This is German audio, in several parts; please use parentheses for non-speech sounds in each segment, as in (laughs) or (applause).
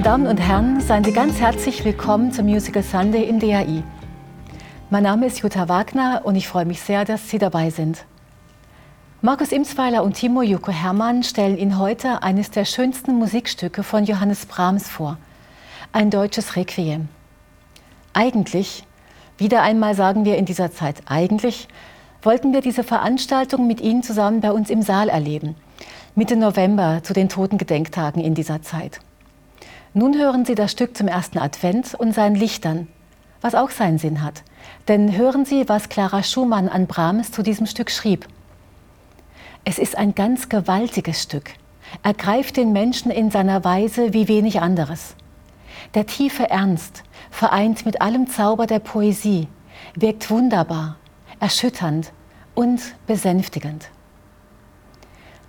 Meine Damen und Herren, seien Sie ganz herzlich willkommen zum Musical Sunday im DAI. Mein Name ist Jutta Wagner und ich freue mich sehr, dass Sie dabei sind. Markus Imsweiler und Timo Juko Hermann stellen Ihnen heute eines der schönsten Musikstücke von Johannes Brahms vor, ein deutsches Requiem. Eigentlich, wieder einmal sagen wir in dieser Zeit eigentlich, wollten wir diese Veranstaltung mit Ihnen zusammen bei uns im Saal erleben, Mitte November zu den Totengedenktagen in dieser Zeit. Nun hören Sie das Stück zum ersten Advent und seinen Lichtern, was auch seinen Sinn hat. Denn hören Sie, was Clara Schumann an Brahms zu diesem Stück schrieb. Es ist ein ganz gewaltiges Stück. Er greift den Menschen in seiner Weise wie wenig anderes. Der tiefe Ernst, vereint mit allem Zauber der Poesie, wirkt wunderbar, erschütternd und besänftigend.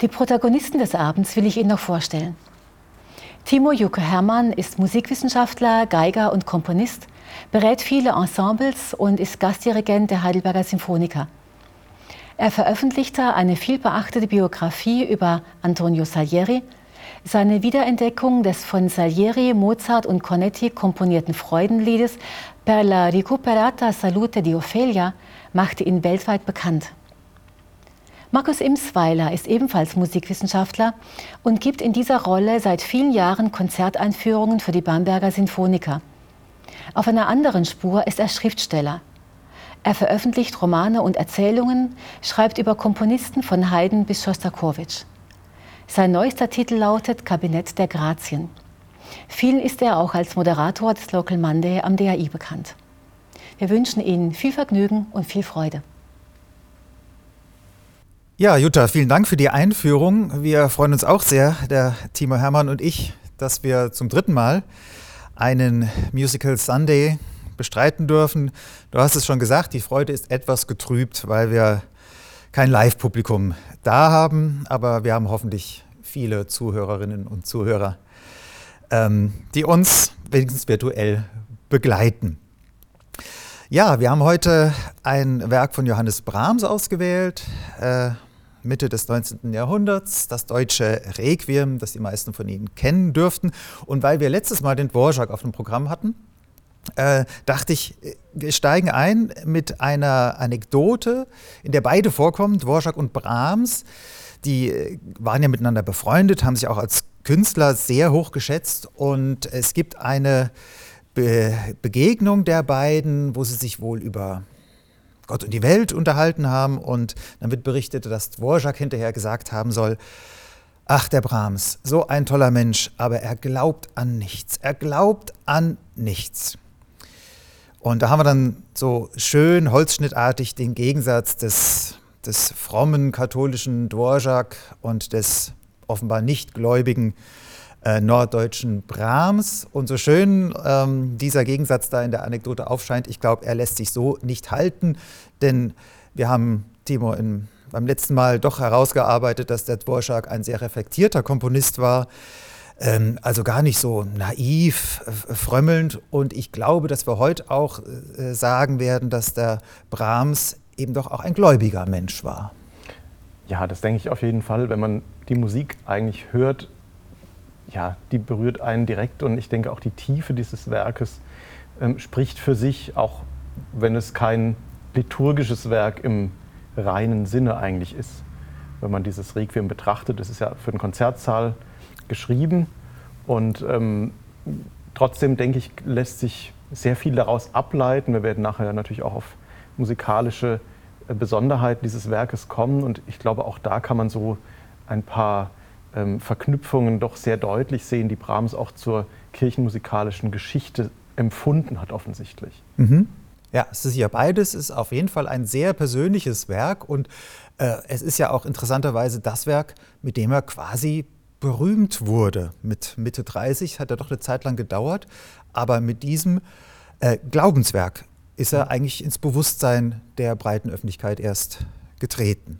Die Protagonisten des Abends will ich Ihnen noch vorstellen. Timo Juke Hermann ist Musikwissenschaftler, Geiger und Komponist, berät viele Ensembles und ist Gastdirigent der Heidelberger Symphoniker. Er veröffentlichte eine vielbeachtete Biografie über Antonio Salieri, seine Wiederentdeckung des von Salieri, Mozart und Cornetti komponierten Freudenliedes Per la recuperata salute di Ophelia machte ihn weltweit bekannt. Markus Imsweiler ist ebenfalls Musikwissenschaftler und gibt in dieser Rolle seit vielen Jahren Konzerteinführungen für die Bamberger Sinfoniker. Auf einer anderen Spur ist er Schriftsteller. Er veröffentlicht Romane und Erzählungen, schreibt über Komponisten von Haydn bis Schostakowitsch. Sein neuester Titel lautet Kabinett der Grazien. Vielen ist er auch als Moderator des Local Monday am DAI bekannt. Wir wünschen Ihnen viel Vergnügen und viel Freude. Ja, Jutta, vielen Dank für die Einführung. Wir freuen uns auch sehr, der Timo Hermann und ich, dass wir zum dritten Mal einen Musical Sunday bestreiten dürfen. Du hast es schon gesagt, die Freude ist etwas getrübt, weil wir kein Live-Publikum da haben, aber wir haben hoffentlich viele Zuhörerinnen und Zuhörer, ähm, die uns wenigstens virtuell begleiten. Ja, wir haben heute ein Werk von Johannes Brahms ausgewählt. Äh, Mitte des 19. Jahrhunderts, das deutsche Requiem, das die meisten von Ihnen kennen dürften. Und weil wir letztes Mal den Dvorak auf dem Programm hatten, äh, dachte ich, wir steigen ein mit einer Anekdote, in der beide vorkommen, Dvorak und Brahms. Die äh, waren ja miteinander befreundet, haben sich auch als Künstler sehr hoch geschätzt und es gibt eine Be Begegnung der beiden, wo sie sich wohl über Gott und die Welt unterhalten haben. Und dann wird berichtet, dass Dvorak hinterher gesagt haben soll, ach der Brahms, so ein toller Mensch, aber er glaubt an nichts. Er glaubt an nichts. Und da haben wir dann so schön holzschnittartig den Gegensatz des, des frommen katholischen Dvorak und des offenbar nicht gläubigen äh, norddeutschen Brahms. Und so schön ähm, dieser Gegensatz da in der Anekdote aufscheint, ich glaube, er lässt sich so nicht halten, denn wir haben Timo in, beim letzten Mal doch herausgearbeitet, dass der Dvorak ein sehr reflektierter Komponist war. Ähm, also gar nicht so naiv, frömmelnd. Und ich glaube, dass wir heute auch äh, sagen werden, dass der Brahms eben doch auch ein gläubiger Mensch war. Ja, das denke ich auf jeden Fall. Wenn man die Musik eigentlich hört, ja, die berührt einen direkt und ich denke auch die Tiefe dieses Werkes ähm, spricht für sich, auch wenn es kein liturgisches Werk im reinen Sinne eigentlich ist. Wenn man dieses Requiem betrachtet, es ist ja für den Konzertsaal geschrieben und ähm, trotzdem denke ich, lässt sich sehr viel daraus ableiten. Wir werden nachher natürlich auch auf musikalische äh, Besonderheiten dieses Werkes kommen und ich glaube, auch da kann man so ein paar ähm, Verknüpfungen doch sehr deutlich sehen, die Brahms auch zur kirchenmusikalischen Geschichte empfunden hat, offensichtlich. Mhm. Ja, es ist ja beides, es ist auf jeden Fall ein sehr persönliches Werk und äh, es ist ja auch interessanterweise das Werk, mit dem er quasi berühmt wurde. Mit Mitte 30 hat er doch eine Zeit lang gedauert, aber mit diesem äh, Glaubenswerk ist er eigentlich ins Bewusstsein der breiten Öffentlichkeit erst getreten.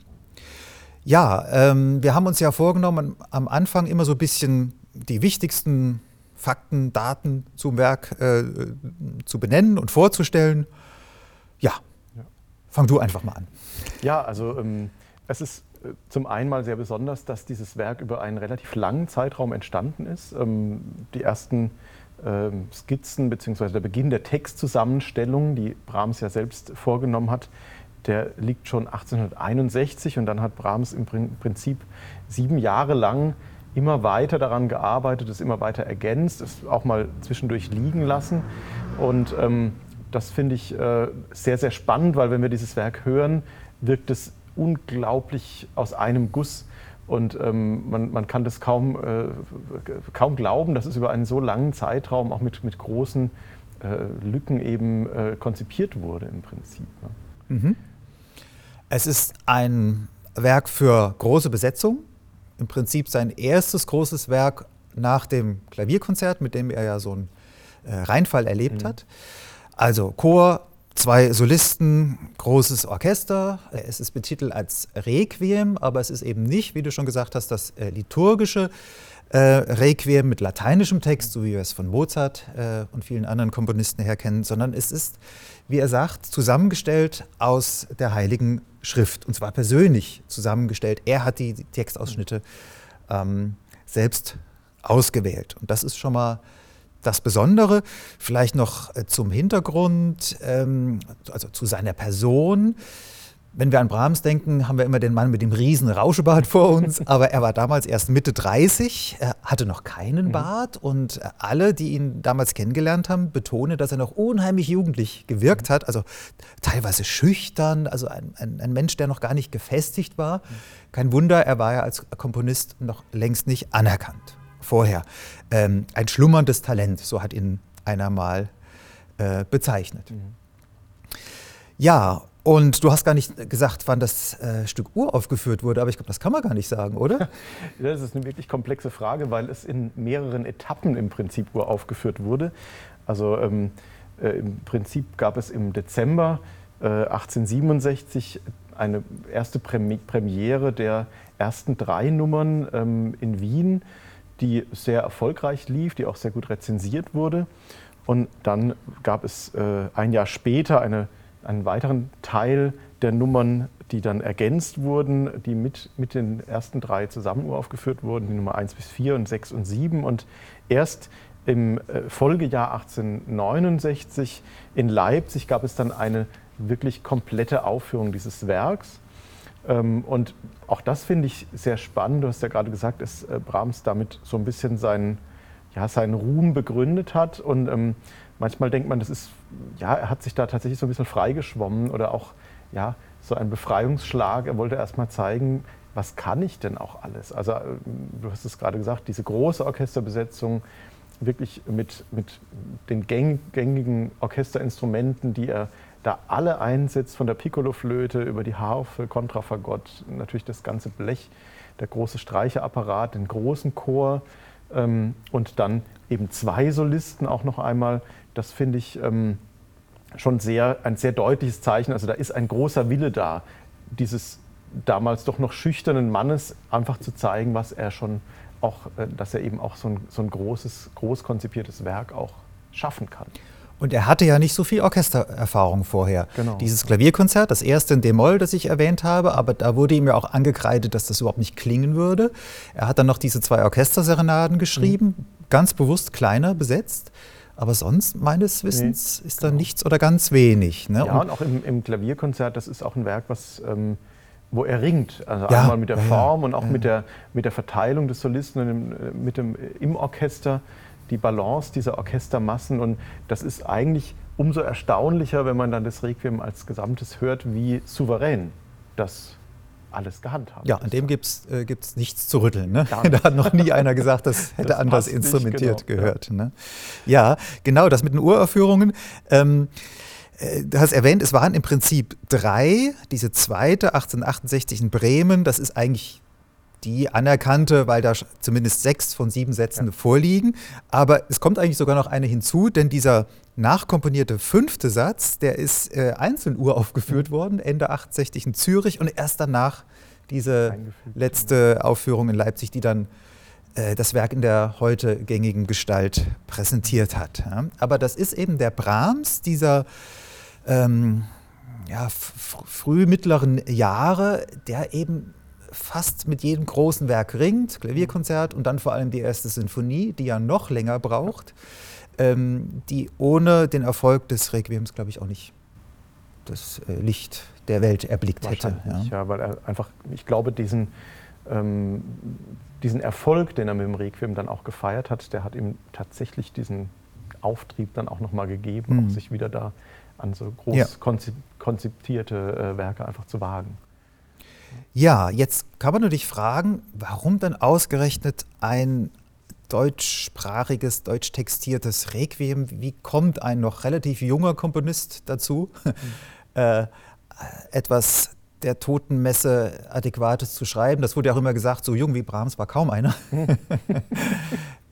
Ja, ähm, wir haben uns ja vorgenommen, am Anfang immer so ein bisschen die wichtigsten Fakten, Daten zum Werk äh, zu benennen und vorzustellen. Ja, ja, fang du einfach mal an. Ja, also ähm, es ist zum einen mal sehr besonders, dass dieses Werk über einen relativ langen Zeitraum entstanden ist. Ähm, die ersten ähm, Skizzen bzw. der Beginn der Textzusammenstellung, die Brahms ja selbst vorgenommen hat, der liegt schon 1861 und dann hat Brahms im Prinzip sieben Jahre lang immer weiter daran gearbeitet, es immer weiter ergänzt, es auch mal zwischendurch liegen lassen. Und ähm, das finde ich äh, sehr, sehr spannend, weil wenn wir dieses Werk hören, wirkt es unglaublich aus einem Guss. Und ähm, man, man, kann das kaum, äh, kaum glauben, dass es über einen so langen Zeitraum auch mit, mit großen äh, Lücken eben äh, konzipiert wurde im Prinzip. Ne? Mhm. Es ist ein Werk für große Besetzung. Im Prinzip sein erstes großes Werk nach dem Klavierkonzert, mit dem er ja so einen äh, Reinfall erlebt mhm. hat. Also Chor, zwei Solisten, großes Orchester. Es ist betitelt als Requiem, aber es ist eben nicht, wie du schon gesagt hast, das äh, liturgische äh, Requiem mit lateinischem Text, so wie wir es von Mozart äh, und vielen anderen Komponisten her kennen, sondern es ist, wie er sagt, zusammengestellt aus der Heiligen Schrift und zwar persönlich zusammengestellt. Er hat die Textausschnitte ähm, selbst ausgewählt und das ist schon mal das Besondere, vielleicht noch äh, zum Hintergrund, ähm, also zu seiner Person. Wenn wir an Brahms denken, haben wir immer den Mann mit dem riesen Rauschebart vor uns, (laughs) aber er war damals erst Mitte 30, er hatte noch keinen mhm. Bart und alle, die ihn damals kennengelernt haben, betonen, dass er noch unheimlich jugendlich gewirkt hat, also teilweise schüchtern, also ein, ein, ein Mensch, der noch gar nicht gefestigt war. Mhm. Kein Wunder, er war ja als Komponist noch längst nicht anerkannt vorher. Ähm, ein schlummerndes Talent, so hat ihn einer mal äh, bezeichnet. Mhm. Ja, und du hast gar nicht gesagt, wann das äh, Stück uraufgeführt wurde, aber ich glaube, das kann man gar nicht sagen, oder? (laughs) das ist eine wirklich komplexe Frage, weil es in mehreren Etappen im Prinzip uraufgeführt wurde. Also ähm, äh, im Prinzip gab es im Dezember äh, 1867 eine erste Premiere der ersten drei Nummern ähm, in Wien die sehr erfolgreich lief, die auch sehr gut rezensiert wurde. Und dann gab es äh, ein Jahr später eine, einen weiteren Teil der Nummern, die dann ergänzt wurden, die mit, mit den ersten drei zusammen aufgeführt wurden, die Nummer 1 bis 4 und 6 und 7. Und erst im äh, Folgejahr 1869 in Leipzig gab es dann eine wirklich komplette Aufführung dieses Werks. Ähm, und auch das finde ich sehr spannend. Du hast ja gerade gesagt, dass äh, Brahms damit so ein bisschen seinen, ja, seinen Ruhm begründet hat. Und ähm, manchmal denkt man, das ist, ja, er hat sich da tatsächlich so ein bisschen freigeschwommen oder auch ja, so ein Befreiungsschlag. Er wollte erst mal zeigen, was kann ich denn auch alles? Also, äh, du hast es gerade gesagt, diese große Orchesterbesetzung, wirklich mit, mit den gängigen Orchesterinstrumenten, die er da alle einsetzt, von der Piccolo-Flöte über die Harfe, Kontrafagott, natürlich das ganze Blech, der große Streicherapparat, den großen Chor ähm, und dann eben zwei Solisten auch noch einmal. Das finde ich ähm, schon sehr, ein sehr deutliches Zeichen. Also da ist ein großer Wille da, dieses damals doch noch schüchternen Mannes einfach zu zeigen, was er schon auch, äh, dass er eben auch so ein, so ein großes, groß konzipiertes Werk auch schaffen kann. Und er hatte ja nicht so viel Orchestererfahrung vorher. Genau. Dieses Klavierkonzert, das erste in D-Moll, das ich erwähnt habe, aber da wurde ihm ja auch angekreidet, dass das überhaupt nicht klingen würde. Er hat dann noch diese zwei Orchesterserenaden geschrieben, mhm. ganz bewusst kleiner besetzt. Aber sonst, meines Wissens, nee, ist da genau. nichts oder ganz wenig. Ne? Ja, und, und auch im, im, Klavierkonzert, das ist auch ein Werk, was, ähm, wo er ringt. Also ja, einmal mit der Form ja, und auch mit, der, mit der Verteilung des Solisten und im, äh, mit dem, im Orchester die Balance dieser Orchestermassen. Und das ist eigentlich umso erstaunlicher, wenn man dann das Requiem als Gesamtes hört, wie souverän das alles gehandhabt Ja, an dem gibt es äh, nichts zu rütteln. Ne? (laughs) Da hat noch nie einer gesagt, das (laughs) hätte das anders instrumentiert genau, gehört. Ja. Ne? ja. genau, das mit den Uraufführungen. Ähm, äh, Du hast erwähnt, es waren im Prinzip drei. Diese zweite, 1868 in Bremen, das ist eigentlich die anerkannte, weil da zumindest sechs von sieben Sätzen ja. vorliegen. Aber es kommt eigentlich sogar noch eine hinzu, denn dieser nachkomponierte fünfte Satz, der ist äh, einzeln uraufgeführt worden, Ende 68 in Zürich und erst danach diese letzte Aufführung in Leipzig, die dann äh, das Werk in der heute gängigen Gestalt präsentiert hat. Ja. Aber das ist eben der Brahms dieser ähm, ja, früh mittleren Jahre, der eben fast mit jedem großen Werk ringt, Klavierkonzert und dann vor allem die erste Sinfonie, die ja noch länger braucht, ähm, die ohne den Erfolg des Requiems, glaube ich, auch nicht das äh, Licht der Welt erblickt hätte. Ja. ja. weil er einfach, ich glaube, diesen, ähm, diesen Erfolg, den er mit dem Requiem dann auch gefeiert hat, der hat ihm tatsächlich diesen Auftrieb dann auch nochmal gegeben, mhm. auch sich wieder da an so groß ja. konziptierte äh, Werke einfach zu wagen. Ja, jetzt kann man nur dich fragen, warum denn ausgerechnet ein deutschsprachiges, deutsch textiertes Requiem? Wie kommt ein noch relativ junger Komponist dazu, mhm. (laughs) äh, etwas der Totenmesse Adäquates zu schreiben? Das wurde ja auch immer gesagt, so jung wie Brahms war kaum einer. (laughs) (laughs)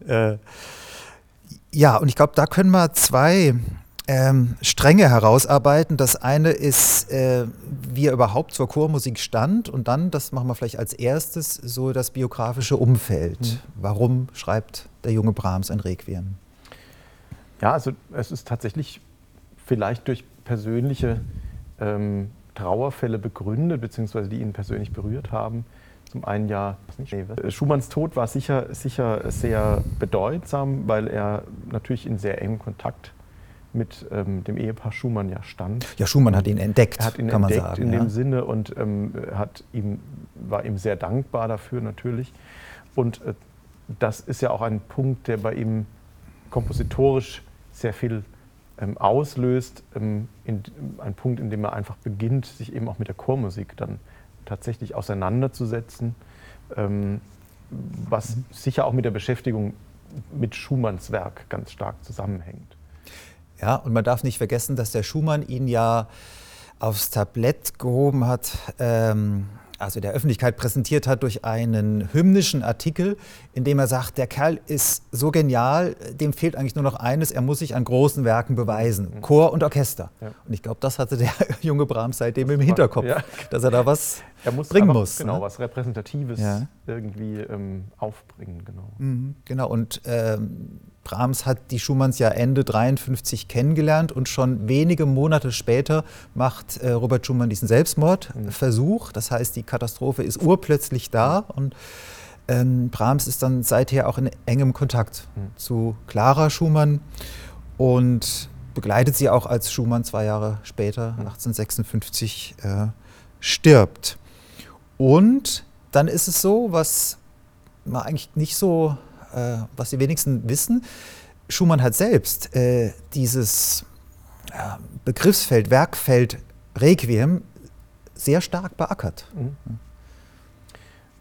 Äh, ja, und ich glaube, da können wir zwei ähm, Stränge herausarbeiten. Das eine ist, äh, wie er überhaupt zur Chormusik stand und dann, das machen wir vielleicht als erstes, so das biografische Umfeld. Mhm. Warum schreibt der junge Brahms ein Requiem? Ja, also es ist tatsächlich vielleicht durch persönliche ähm, Trauerfälle begründet, beziehungsweise die ihn persönlich berührt haben. Zum einen ja, nee, Schumanns Tod war sicher, sicher sehr bedeutsam, weil er natürlich in sehr engem Kontakt mit ähm, dem Ehepaar Schumann ja stand. Ja, Schumann hat ihn entdeckt, er hat ihn kann entdeckt man sagen. In ja. dem Sinne und ähm, hat ihm, war ihm sehr dankbar dafür natürlich. Und äh, das ist ja auch ein Punkt, der bei ihm kompositorisch sehr viel ähm, auslöst. Ähm, in, ein Punkt, in dem er einfach beginnt, sich eben auch mit der Chormusik dann tatsächlich auseinanderzusetzen, ähm, was mhm. sicher auch mit der Beschäftigung mit Schumanns Werk ganz stark zusammenhängt. Ja, und man darf nicht vergessen, dass der Schumann ihn ja aufs Tablett gehoben hat, ähm, also der Öffentlichkeit präsentiert hat durch einen hymnischen Artikel, in dem er sagt, der Kerl ist so genial, dem fehlt eigentlich nur noch eines, er muss sich an großen Werken beweisen, mhm. Chor und Orchester. Ja. Und ich glaube, das hatte der (laughs) junge Brahms seitdem im Hinterkopf, ja. dass er da was er muss bringen muss. Genau, ne? was Repräsentatives ja. irgendwie ähm, aufbringen. Genau, mhm, genau. und ähm, Brahms hat die Schumanns ja Ende 53 kennengelernt und schon wenige Monate später macht äh, Robert Schumann diesen Selbstmordversuch. Mhm. Das heißt, die Katastrophe ist urplötzlich da und ähm, Brahms ist dann seither auch in engem Kontakt mhm. zu Clara Schumann und begleitet sie auch, als Schumann zwei Jahre später, mhm. 1856, äh, stirbt. Und dann ist es so, was man eigentlich nicht so äh, was die wenigsten wissen, Schumann hat selbst äh, dieses ja, Begriffsfeld, Werkfeld Requiem sehr stark beackert. Mhm.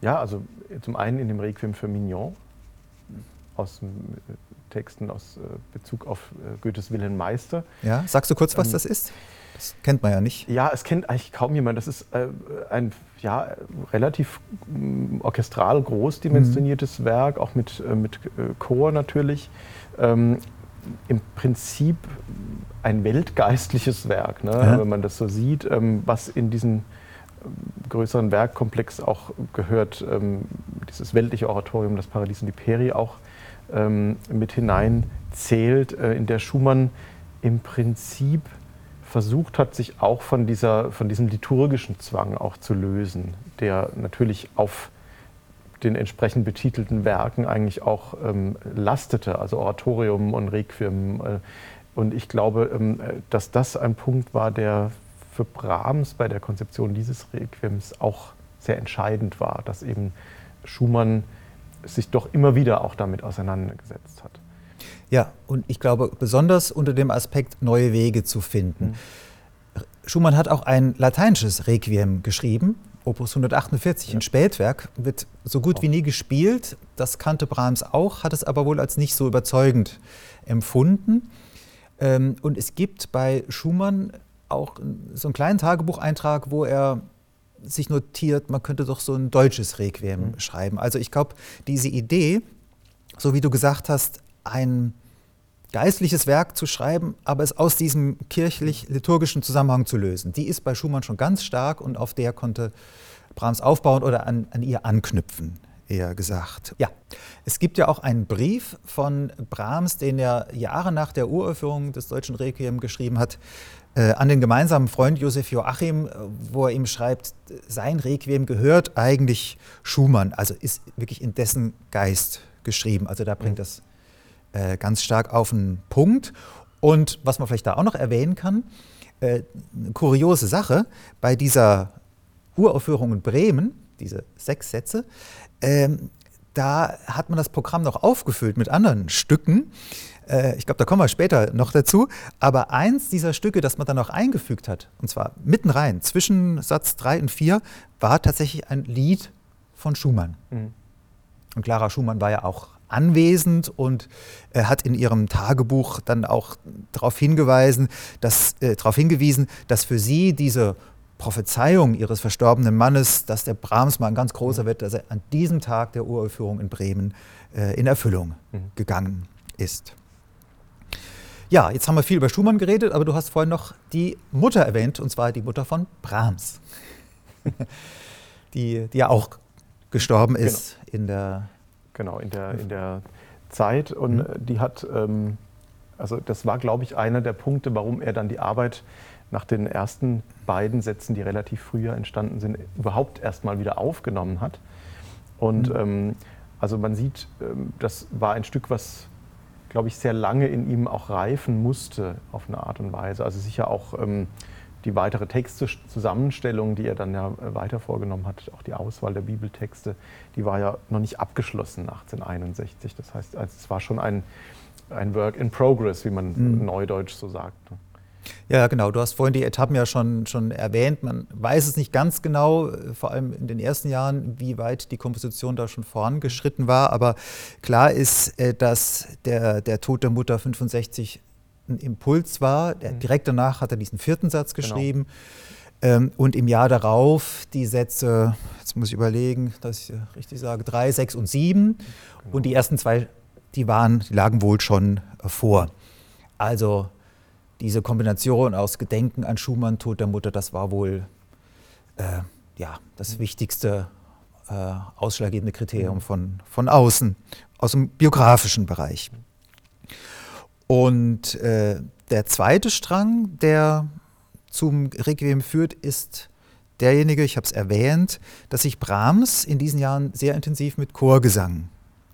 Ja, also zum einen in dem Requiem für Mignon aus Texten aus äh, Bezug auf äh, Goethes Wilhelm Meister. Ja, sagst du kurz, was ähm, das ist? Das kennt man ja nicht. Ja, es kennt eigentlich kaum jemand. Das ist äh, ein ja, relativ äh, orchestral großdimensioniertes mhm. Werk, auch mit, äh, mit äh, Chor natürlich. Ähm, Im Prinzip ein weltgeistliches Werk, ne? ja. wenn man das so sieht, ähm, was in diesen ähm, größeren Werkkomplex auch gehört, ähm, dieses weltliche Oratorium, das Paradies und die Peri auch ähm, mit hineinzählt, äh, in der Schumann im Prinzip versucht hat, sich auch von, dieser, von diesem liturgischen Zwang auch zu lösen, der natürlich auf den entsprechend betitelten Werken eigentlich auch ähm, lastete, also Oratorium und Requiem. Äh, und ich glaube, ähm, dass das ein Punkt war, der für Brahms bei der Konzeption dieses Requiems auch sehr entscheidend war, dass eben Schumann sich doch immer wieder auch damit auseinandergesetzt hat. Ja, und ich glaube, besonders unter dem Aspekt, neue Wege zu finden. Mhm. Schumann hat auch ein lateinisches Requiem geschrieben, Opus 148, ja. ein Spätwerk, wird so gut wie nie gespielt. Das kannte Brahms auch, hat es aber wohl als nicht so überzeugend empfunden. Ähm, und es gibt bei Schumann auch so einen kleinen Tagebucheintrag, wo er sich notiert, man könnte doch so ein deutsches Requiem mhm. schreiben. Also ich glaube, diese Idee, so wie du gesagt hast, ein geistliches Werk zu schreiben, aber es aus diesem kirchlich-liturgischen Zusammenhang zu lösen. Die ist bei Schumann schon ganz stark und auf der konnte Brahms aufbauen oder an, an ihr anknüpfen eher gesagt. Ja, es gibt ja auch einen Brief von Brahms, den er Jahre nach der Uraufführung des deutschen Requiem geschrieben hat, äh, an den gemeinsamen Freund Josef Joachim, wo er ihm schreibt, sein Requiem gehört eigentlich Schumann, also ist wirklich in dessen Geist geschrieben. Also da bringt das äh, ganz stark auf den Punkt. Und was man vielleicht da auch noch erwähnen kann, äh, eine kuriose Sache, bei dieser Uraufführung in Bremen, diese sechs Sätze, ähm, da hat man das Programm noch aufgefüllt mit anderen Stücken. Äh, ich glaube, da kommen wir später noch dazu. Aber eins dieser Stücke, das man dann noch eingefügt hat, und zwar mitten rein, zwischen Satz 3 und 4, war tatsächlich ein Lied von Schumann. Mhm. Und Clara Schumann war ja auch anwesend und äh, hat in ihrem Tagebuch dann auch darauf hingewiesen, dass, äh, darauf hingewiesen, dass für sie diese Prophezeiung ihres verstorbenen Mannes, dass der Brahms mal ein ganz großer wird, dass er an diesem Tag der Uraufführung in Bremen äh, in Erfüllung mhm. gegangen ist. Ja, jetzt haben wir viel über Schumann geredet, aber du hast vorhin noch die Mutter erwähnt, und zwar die Mutter von Brahms, (laughs) die, die ja auch gestorben ist genau. in der Genau, in der, in der Zeit. Und mhm. die hat, ähm, also das war, glaube ich, einer der Punkte, warum er dann die Arbeit nach den ersten beiden Sätzen, die relativ früher entstanden sind, überhaupt erstmal wieder aufgenommen hat. Und mhm. ähm, also man sieht, ähm, das war ein Stück, was, glaube ich, sehr lange in ihm auch reifen musste auf eine Art und Weise. Also sicher auch ähm, die weitere Textzusammenstellung, die er dann ja äh, weiter vorgenommen hat, auch die Auswahl der Bibeltexte, die war ja noch nicht abgeschlossen 1861. Das heißt, also es war schon ein, ein Work in Progress, wie man mhm. neudeutsch so sagt. Ja, genau. Du hast vorhin die Etappen ja schon, schon erwähnt. Man weiß es nicht ganz genau, äh, vor allem in den ersten Jahren, wie weit die Komposition da schon vorangeschritten war. Aber klar ist, äh, dass der, der Tod der Mutter 65 ein Impuls war. Mhm. Direkt danach hat er diesen vierten Satz genau. geschrieben. Genau. Ähm, und im Jahr darauf die Sätze, jetzt muss ich überlegen, dass ich richtig sage, drei, sechs und sieben. Genau. Und die ersten zwei, die waren, die lagen wohl schon vor. Also diese Kombination aus Gedenken an Schumann, Tod der Mutter, das war wohl äh, ja, das wichtigste äh, ausschlaggebende Kriterium mhm. von, von außen, aus dem biografischen Bereich. Und äh, der zweite Strang, der zum Requiem führt, ist derjenige, ich habe es erwähnt, dass sich Brahms in diesen Jahren sehr intensiv mit Chorgesang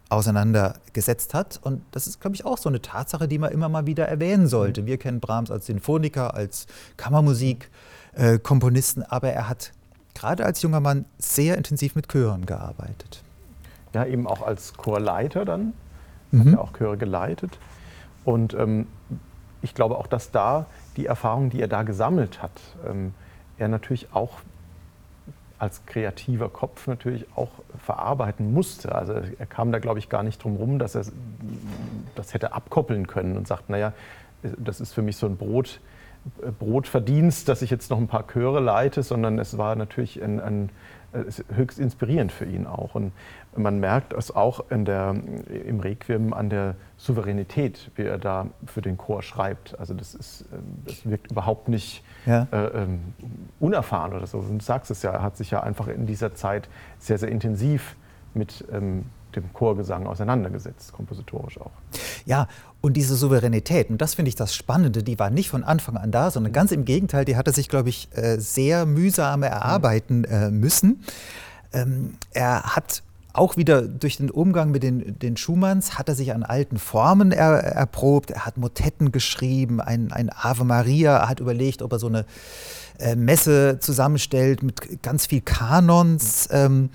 auseinandergesetzt hat. Und das ist, glaube ich, auch so eine Tatsache, die man immer mal wieder erwähnen sollte. Mhm. Wir kennen Brahms als Sinfoniker, als Kammermusikkomponisten, äh, aber er hat gerade als junger Mann sehr intensiv mit Chören gearbeitet. Ja, eben auch als Chorleiter dann. Mhm. Hat er auch Chöre geleitet. Und ähm, ich glaube auch, dass da die Erfahrung, die er da gesammelt hat, ähm, er natürlich auch als kreativer Kopf natürlich auch verarbeiten musste. Also er kam da, glaube ich, gar nicht drum rum, dass er das hätte abkoppeln können und sagt, naja, das ist für mich so ein Brot, Brotverdienst, dass ich jetzt noch ein paar Chöre leite, sondern es war natürlich ein, ein höchst inspirierend für ihn auch. Und man merkt es auch in der, im Requiem an der Souveränität, wie er da für den Chor schreibt. Also das, ist, ähm, das wirkt überhaupt nicht ja. äh, ähm, unerfahren oder so. Du sagst es ja, er hat sich ja einfach in dieser Zeit sehr, sehr intensiv mit ähm, dem Chorgesang auseinandergesetzt, kompositorisch auch. Ja, und diese Souveränität, und das finde ich das Spannende, die war nicht von Anfang an da, sondern ganz im Gegenteil, die hat er sich, glaube ich, äh, sehr mühsam erarbeiten äh, müssen. Ähm, er hat auch wieder durch den Umgang mit den, den Schumanns hat er sich an alten Formen er, erprobt. Er hat Motetten geschrieben, ein, ein Ave Maria. Er hat überlegt, ob er so eine äh, Messe zusammenstellt mit ganz viel Kanons. Ähm,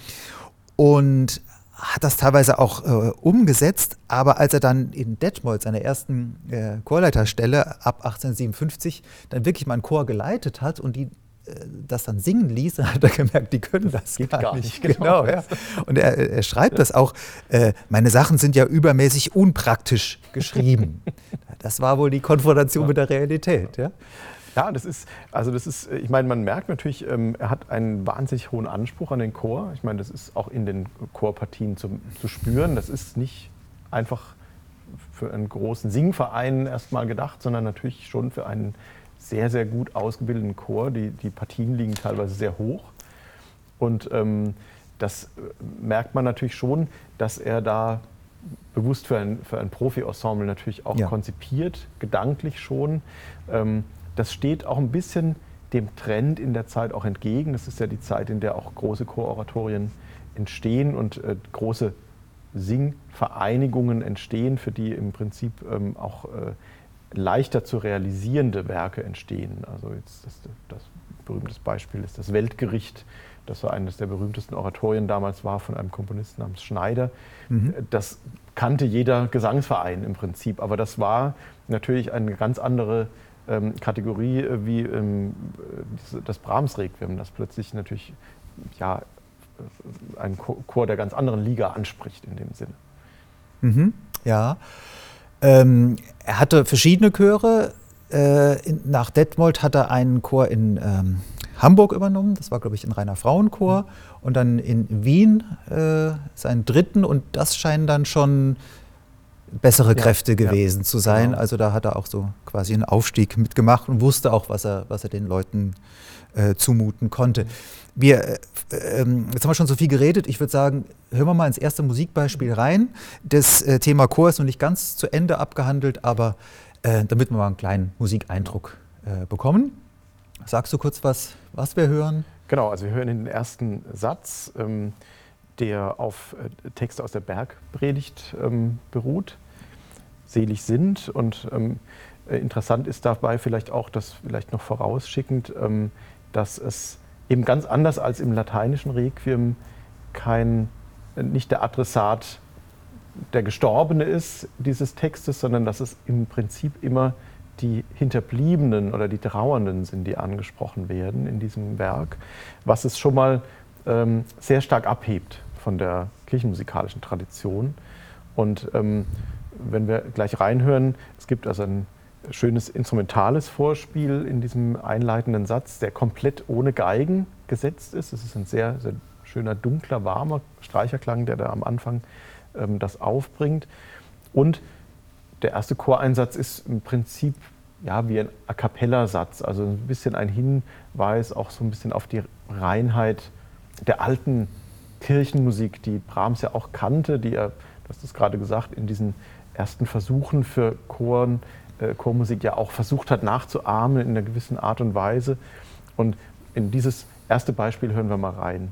und hat das teilweise auch äh, umgesetzt, aber als er dann in Detmold, seiner ersten äh, Chorleiterstelle ab 1857, dann wirklich mal einen Chor geleitet hat und die äh, das dann singen ließ, (laughs) dann hat er gemerkt, die können das, das geht gar, gar nicht. nicht. Genau, ja. Und er, er schreibt das auch, äh, meine Sachen sind ja übermäßig unpraktisch geschrieben. (laughs) das war wohl die Konfrontation ja. mit der Realität. Ja? Ja, das ist, also das ist, ich meine, man merkt natürlich, ähm, er hat einen wahnsinnig hohen Anspruch an den Chor. Ich meine, das ist auch in den Chorpartien zu, zu spüren. Das ist nicht einfach für einen großen Singverein erstmal gedacht, sondern natürlich schon für einen sehr, sehr gut ausgebildeten Chor. Die, die Partien liegen teilweise sehr hoch. Und ähm, das äh, merkt man natürlich schon, dass er da bewusst für ein, für ein Profi-Ensemble natürlich auch ja. konzipiert, gedanklich schon. Ähm, das steht auch ein bisschen dem Trend in der Zeit auch entgegen. Das ist ja die Zeit, in der auch große Chororatorien entstehen und äh, große Singvereinigungen entstehen, für die im Prinzip ähm, auch äh, leichter zu realisierende Werke entstehen. Also jetzt das, das berühmtes Beispiel ist das Weltgericht, das war eines der berühmtesten Oratorien damals war von einem Komponisten namens Schneider. Mhm. Das kannte jeder Gesangsverein im Prinzip, aber das war natürlich eine ganz andere ähm, Kategorie äh, wie ähm, das Brahms-Requiem, das plötzlich natürlich ja, einen Chor der ganz anderen Liga anspricht in dem Sinne. Mhm, ja. Ähm, er hatte verschiedene Chöre. Äh, in, nach Detmold hat er einen Chor in ähm, Hamburg übernommen. Das war, glaube ich, ein reiner Frauenchor. Mhm. Und dann in Wien äh, seinen dritten. Und das scheinen dann schon bessere Kräfte gewesen ja, zu sein. Genau. Also da hat er auch so quasi einen Aufstieg mitgemacht und wusste auch, was er, was er den Leuten äh, zumuten konnte. Wir, äh, ähm, jetzt haben wir schon so viel geredet. Ich würde sagen, hören wir mal ins erste Musikbeispiel rein. Das äh, Thema Chor ist noch nicht ganz zu Ende abgehandelt, aber äh, damit wir mal einen kleinen Musikeindruck äh, bekommen. Sagst du kurz was, was wir hören? Genau, also wir hören den ersten Satz, ähm, der auf äh, Texte aus der Bergpredigt ähm, beruht. Selig sind und ähm, äh, interessant ist dabei vielleicht auch, das vielleicht noch vorausschickend, ähm, dass es eben ganz anders als im lateinischen Requiem kein, nicht der Adressat der Gestorbene ist dieses Textes, sondern dass es im Prinzip immer die Hinterbliebenen oder die Trauernden sind, die angesprochen werden in diesem Werk, was es schon mal ähm, sehr stark abhebt von der kirchenmusikalischen Tradition. Und ähm, wenn wir gleich reinhören, es gibt also ein schönes instrumentales Vorspiel in diesem einleitenden Satz, der komplett ohne Geigen gesetzt ist. Es ist ein sehr, sehr schöner, dunkler, warmer Streicherklang, der da am Anfang ähm, das aufbringt. Und der erste Choreinsatz ist im Prinzip ja, wie ein A cappella-Satz, also ein bisschen ein Hinweis auch so ein bisschen auf die Reinheit der alten Kirchenmusik, die Brahms ja auch kannte, die er, du hast es gerade gesagt, in diesen ersten Versuchen für Choren äh, Chormusik ja auch versucht hat nachzuahmen in einer gewissen Art und Weise. Und in dieses erste Beispiel hören wir mal rein.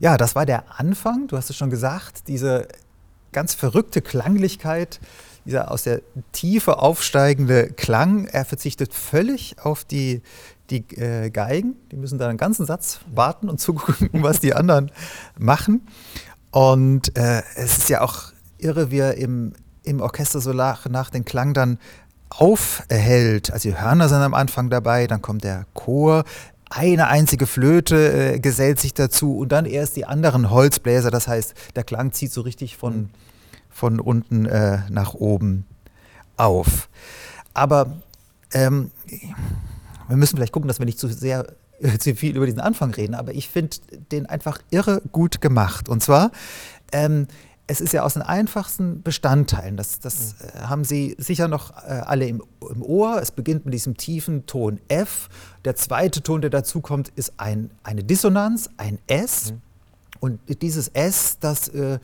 Ja, das war der Anfang. Du hast es schon gesagt, diese ganz verrückte Klanglichkeit, dieser aus der Tiefe aufsteigende Klang. Er verzichtet völlig auf die, die äh, Geigen. Die müssen da einen ganzen Satz warten und (laughs) zugucken, was die anderen machen. Und äh, es ist ja auch irre, wie er im, im Orchester so nach, nach den Klang dann aufhält. Also die Hörner sind am Anfang dabei, dann kommt der Chor, eine einzige Flöte äh, gesellt sich dazu und dann erst die anderen Holzbläser. Das heißt, der Klang zieht so richtig von, von unten äh, nach oben auf. Aber ähm, wir müssen vielleicht gucken, dass wir nicht zu sehr zu viel über diesen Anfang reden, aber ich finde den einfach irre gut gemacht. Und zwar, ähm, es ist ja aus den einfachsten Bestandteilen. Das, das äh, haben Sie sicher noch äh, alle im, im, Ohr. Es beginnt mit diesem tiefen Ton F. Der zweite Ton, der dazu kommt, ist ein, eine Dissonanz, ein S. Mhm. Und dieses S, das äh,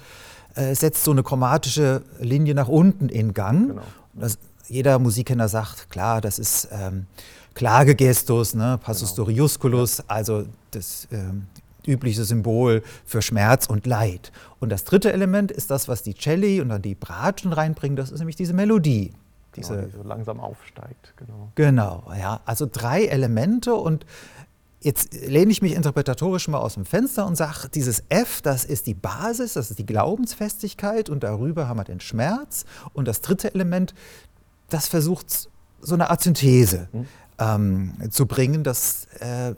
äh, setzt so eine chromatische Linie nach unten in Gang. Genau. Das, jeder Musikkenner sagt, klar, das ist ähm, Klagegestus, ne, Passus genau. Doriusculus, also das ähm, übliche Symbol für Schmerz und Leid. Und das dritte Element ist das, was die Celli und dann die Bratschen reinbringen, das ist nämlich diese Melodie. Diese, genau, die so langsam aufsteigt, genau. Genau, ja. Also drei Elemente und jetzt lehne ich mich interpretatorisch mal aus dem Fenster und sage, dieses F, das ist die Basis, das ist die Glaubensfestigkeit und darüber haben wir den Schmerz. Und das dritte Element, das versucht so eine Art Synthese mhm. ähm, zu bringen, das äh,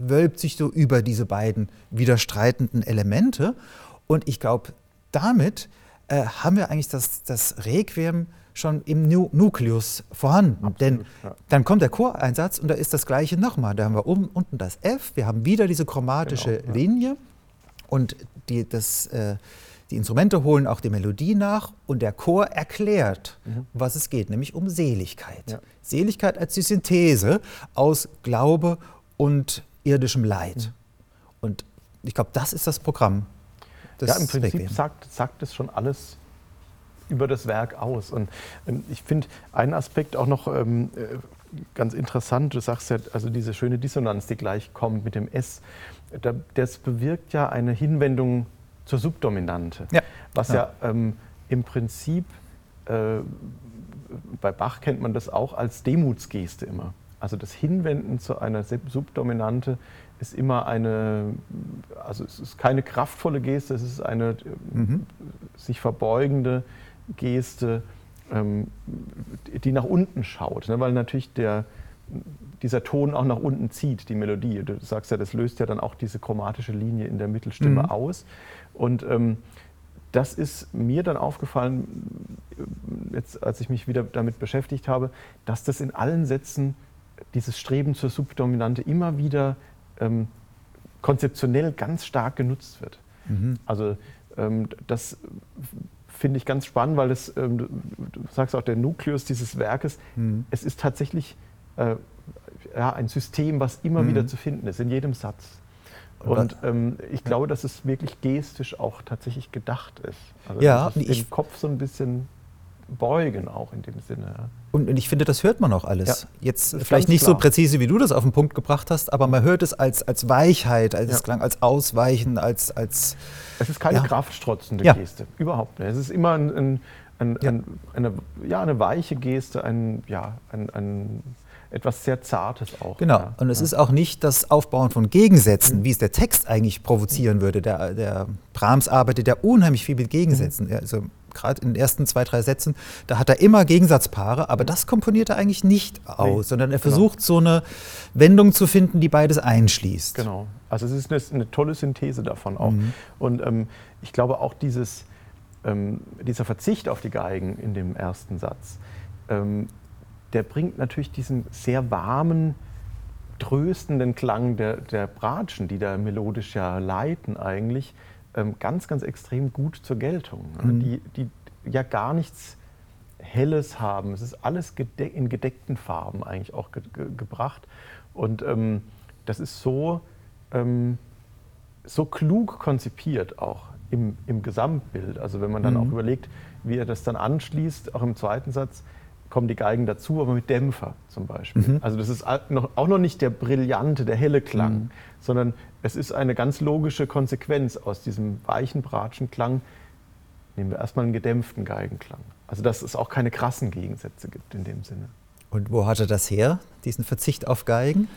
wölbt sich so über diese beiden widerstreitenden Elemente. Und ich glaube, damit äh, haben wir eigentlich das, das Requiem schon im nu Nukleus vorhanden. Absolut, Denn ja. dann kommt der Choreinsatz und da ist das Gleiche nochmal. Da haben wir oben, unten das F, wir haben wieder diese chromatische genau, ja. Linie und die, das, äh, die Instrumente holen auch die Melodie nach und der Chor erklärt, mhm. was es geht, nämlich um Seligkeit. Ja. Seligkeit als die Synthese aus Glaube und irdischem Leid. Und ich glaube, das ist das Programm. ja, im Prinzip sagt, sagt es schon alles über das Werk aus. Und ähm, ich finde einen Aspekt auch noch ähm, äh, ganz interessant. Du sagst ja, also diese schöne Dissonanz, die gleich kommt mit dem S, da, das bewirkt ja eine Hinwendung zur Subdominante. Ja. Was ja, ja ähm, im Prinzip, äh, bei Bach kennt man das auch als Demutsgeste immer. Also das Hinwenden zu einer Subdominante ist immer eine, also es ist keine kraftvolle Geste, es ist eine mhm. sich verbeugende Geste, ähm, die nach unten schaut, ne? weil natürlich der, dieser Ton auch nach unten zieht, die Melodie. Du sagst ja, das löst ja dann auch diese chromatische Linie in der Mittelstimme mhm. aus. Und ähm, das ist mir dann aufgefallen, jetzt, als ich mich wieder damit beschäftigt habe, dass das in allen Sätzen dieses Streben zur Subdominante immer wieder ähm, konzeptionell ganz stark genutzt wird. Mhm. Also ähm, das finde ich ganz spannend, weil es, ähm, du sagst auch, der Nukleus dieses Werkes, mhm. es ist tatsächlich äh, ja, ein System, was immer mhm. wieder zu finden ist, in jedem Satz. Und ähm, ich glaube, dass es wirklich gestisch auch tatsächlich gedacht ist. Also ja, den Kopf so ein bisschen beugen auch in dem Sinne. Und, und ich finde, das hört man auch alles. Ja, Jetzt vielleicht nicht klar. so präzise, wie du das auf den Punkt gebracht hast, aber man hört es als, als Weichheit, als ja. Klang, als Ausweichen, als, als Es ist keine ja. kraftstrotzende Geste, überhaupt nicht. Es ist immer ein, ein, ein, eine, ja, eine weiche Geste, ein, ja, ein etwas sehr Zartes auch. Genau. Ja. Und es ja. ist auch nicht das Aufbauen von Gegensätzen, mhm. wie es der Text eigentlich provozieren würde. Der, der Brahms arbeitet ja unheimlich viel mit Gegensätzen. Mhm. Also gerade in den ersten zwei, drei Sätzen, da hat er immer Gegensatzpaare, aber das komponiert er eigentlich nicht aus, nee, sondern er genau. versucht genau. so eine Wendung zu finden, die beides einschließt. Genau. Also es ist eine, eine tolle Synthese davon auch. Mhm. Und ähm, ich glaube auch dieses, ähm, dieser Verzicht auf die Geigen in dem ersten Satz, ähm, der bringt natürlich diesen sehr warmen, tröstenden Klang der, der Bratschen, die da melodisch ja leiten eigentlich, ganz, ganz extrem gut zur Geltung. Ne? Mhm. Die, die ja gar nichts Helles haben. Es ist alles in gedeckten Farben eigentlich auch ge ge gebracht. Und ähm, das ist so, ähm, so klug konzipiert auch im, im Gesamtbild. Also wenn man dann mhm. auch überlegt, wie er das dann anschließt, auch im zweiten Satz, kommen die Geigen dazu, aber mit Dämpfer zum Beispiel. Mhm. Also das ist auch noch nicht der brillante, der helle Klang, mhm. sondern es ist eine ganz logische Konsequenz aus diesem weichen Bratschenklang. Nehmen wir erstmal einen gedämpften Geigenklang. Also dass es auch keine krassen Gegensätze gibt in dem Sinne. Und wo hat er das her, diesen Verzicht auf Geigen?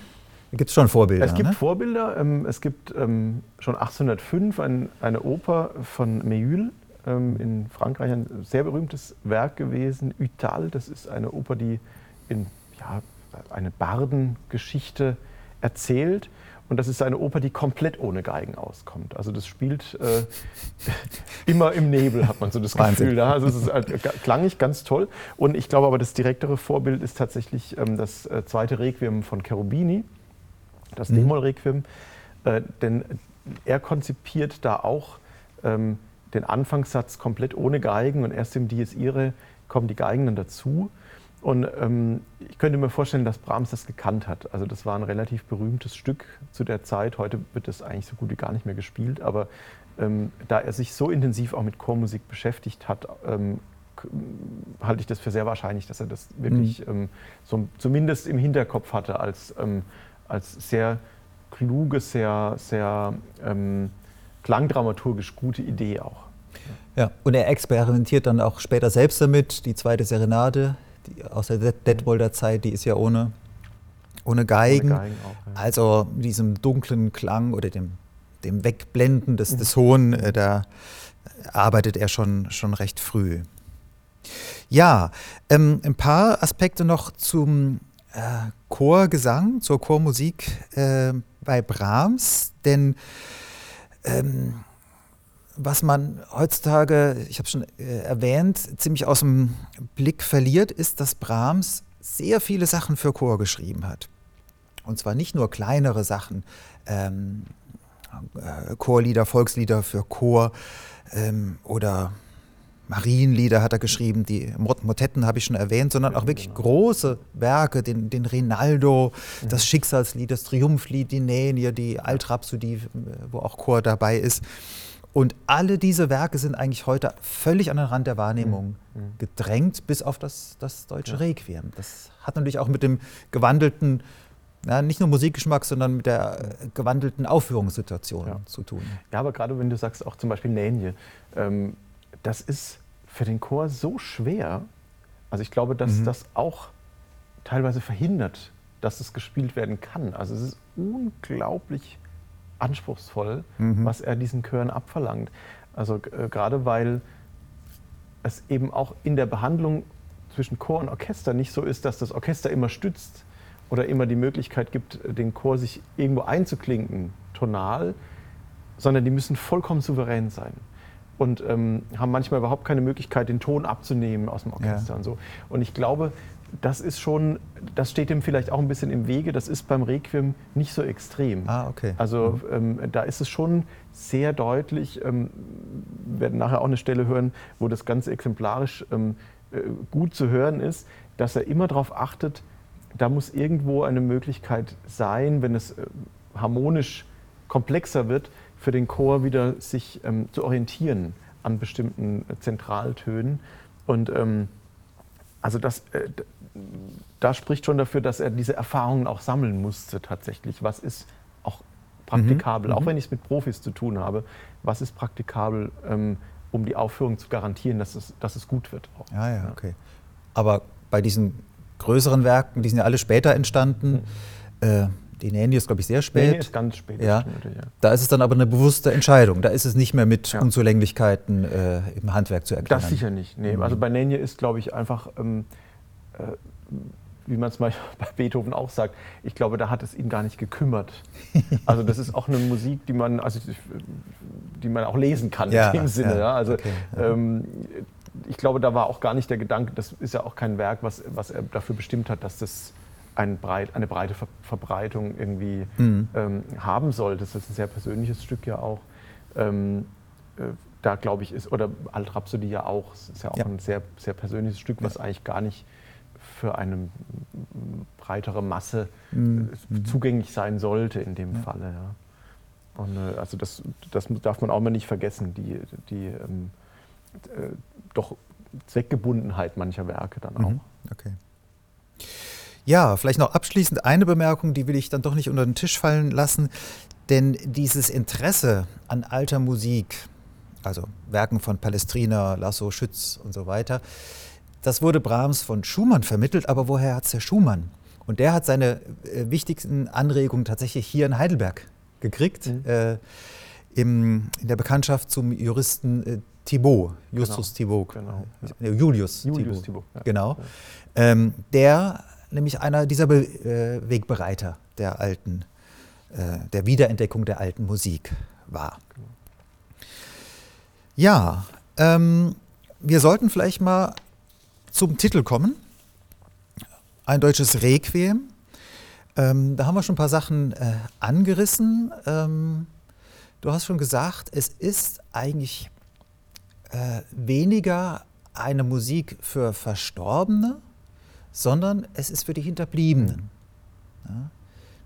Gibt es schon Vorbilder. Es gibt ne? Vorbilder. Ähm, es gibt ähm, schon 1805 eine Oper von Méhul, ähm, in Frankreich ein sehr berühmtes Werk gewesen. Utal, das ist eine Oper, die in ja, eine Bardengeschichte erzählt. Und das ist eine Oper, die komplett ohne Geigen auskommt. Also das spielt äh, (laughs) immer im Nebel, hat man so das Wahnsinn. Gefühl. Da. Also es ist halt klanglich ganz toll. Und ich glaube aber, das direktere Vorbild ist tatsächlich ähm, das äh, zweite Requiem von Cherubini, das mhm. D-Moll-Requiem. Äh, denn er konzipiert da auch ähm, den Anfangssatz komplett ohne Geigen und erst im Dies Irae kommen die Geigen dann dazu. Und ähm, ich könnte mir vorstellen, dass Brahms das gekannt hat. Also das war ein relativ berühmtes Stück zu der Zeit. Heute wird es eigentlich so gut wie gar nicht mehr gespielt. Aber ähm, da er sich so intensiv auch mit Chormusik beschäftigt hat, ähm, halte ich das für sehr wahrscheinlich, dass er das wirklich mhm. so, zumindest im Hinterkopf hatte als, ähm, als sehr kluge, sehr, sehr ähm, klangdramaturgisch gute Idee auch. Ja, und er experimentiert dann auch später selbst damit. Die zweite Serenade die, aus der Detmolder Zeit, die ist ja ohne, ohne Geigen. Ohne Geigen auch, ja. Also diesem dunklen Klang oder dem, dem Wegblenden des, des Hohen, äh, da arbeitet er schon, schon recht früh. Ja, ähm, ein paar Aspekte noch zum äh, Chorgesang, zur Chormusik äh, bei Brahms, denn ähm, was man heutzutage, ich habe schon äh, erwähnt, ziemlich aus dem Blick verliert, ist, dass Brahms sehr viele Sachen für Chor geschrieben hat. Und zwar nicht nur kleinere Sachen, ähm, äh, Chorlieder, Volkslieder für Chor ähm, oder Marienlieder hat er geschrieben, die Motetten habe ich schon erwähnt, sondern auch wirklich große Werke, den, den Rinaldo, das Schicksalslied, das Triumphlied, die Nänie, die Altrhapsodie, wo auch Chor dabei ist. Und alle diese Werke sind eigentlich heute völlig an den Rand der Wahrnehmung mhm. mhm. gedrängt, bis auf das, das deutsche ja. Requiem. Das hat natürlich auch mit dem gewandelten, ja, nicht nur Musikgeschmack, sondern mit der äh, gewandelten Aufführungssituation ja. zu tun. Ja, aber gerade wenn du sagst, auch zum Beispiel Nänje, ähm, das ist für den Chor so schwer. Also ich glaube, dass mhm. das auch teilweise verhindert, dass es gespielt werden kann. Also es ist unglaublich anspruchsvoll, mhm. was er diesen Chören abverlangt. Also äh, gerade weil es eben auch in der Behandlung zwischen Chor und Orchester nicht so ist, dass das Orchester immer stützt oder immer die Möglichkeit gibt, den Chor sich irgendwo einzuklinken, tonal, sondern die müssen vollkommen souverän sein und ähm, haben manchmal überhaupt keine Möglichkeit, den Ton abzunehmen aus dem Orchester ja. und so. Und ich glaube, das ist schon, das steht dem vielleicht auch ein bisschen im Wege. Das ist beim Requiem nicht so extrem. Ah, okay. Also mhm. ähm, da ist es schon sehr deutlich. Ähm, wir werden nachher auch eine Stelle hören, wo das ganz exemplarisch ähm, äh, gut zu hören ist, dass er immer darauf achtet, da muss irgendwo eine Möglichkeit sein, wenn es äh, harmonisch komplexer wird, für den Chor wieder sich ähm, zu orientieren an bestimmten Zentraltönen. Und ähm, also das, äh, da spricht schon dafür, dass er diese Erfahrungen auch sammeln musste tatsächlich. Was ist auch praktikabel, mhm. auch mhm. wenn ich es mit Profis zu tun habe, was ist praktikabel, ähm, um die Aufführung zu garantieren, dass es, dass es gut wird. Auch. Ja, ja, okay. Aber bei diesen größeren Werken, die sind ja alle später entstanden, mhm. äh, die Nähen ist, glaube ich, sehr spät. Nähen ist ganz spät. Ja. Stunde, ja. Da ist es dann aber eine bewusste Entscheidung. Da ist es nicht mehr mit ja. Unzulänglichkeiten äh, im Handwerk zu erklären. Das sicher nicht. Nee. Mhm. Also bei Nänie ist, glaube ich, einfach, ähm, äh, wie man es mal (laughs) bei Beethoven auch sagt, ich glaube, da hat es ihn gar nicht gekümmert. Also das ist auch eine Musik, die man, also, die man auch lesen kann ja, in dem Sinne. Ja. Also okay, ähm, ich glaube, da war auch gar nicht der Gedanke, das ist ja auch kein Werk, was, was er dafür bestimmt hat, dass das ein breit, eine breite Ver Verbreitung irgendwie mhm. ähm, haben soll. Das ist ein sehr persönliches Stück ja auch. Ähm, äh, da glaube ich ist, oder Alt Rhapsody ja auch, ist ja auch ja. ein sehr, sehr persönliches Stück, was ja. eigentlich gar nicht für eine breitere Masse mhm. Äh, zugänglich sein sollte in dem ja. Falle. Ja. Und äh, also das, das darf man auch mal nicht vergessen, die, die ähm, äh, doch Zweckgebundenheit mancher Werke dann auch. Mhm. Okay. Ja, vielleicht noch abschließend eine Bemerkung, die will ich dann doch nicht unter den Tisch fallen lassen. Denn dieses Interesse an alter Musik, also Werken von Palestrina, Lasso, Schütz und so weiter, das wurde Brahms von Schumann vermittelt, aber woher hat es der Schumann? Und der hat seine äh, wichtigsten Anregungen tatsächlich hier in Heidelberg gekriegt, mhm. äh, im, in der Bekanntschaft zum Juristen äh, Thibaut, Justus genau. Thibaut, genau, ja. Julius, Julius Thibaut, Thibaut ja. genau, ähm, der nämlich einer dieser Be äh, Wegbereiter der alten, äh, der Wiederentdeckung der alten Musik war. Ja, ähm, wir sollten vielleicht mal zum Titel kommen. Ein deutsches Requiem. Ähm, da haben wir schon ein paar Sachen äh, angerissen. Ähm, du hast schon gesagt, es ist eigentlich äh, weniger eine Musik für Verstorbene, sondern es ist für die Hinterbliebenen. Ja,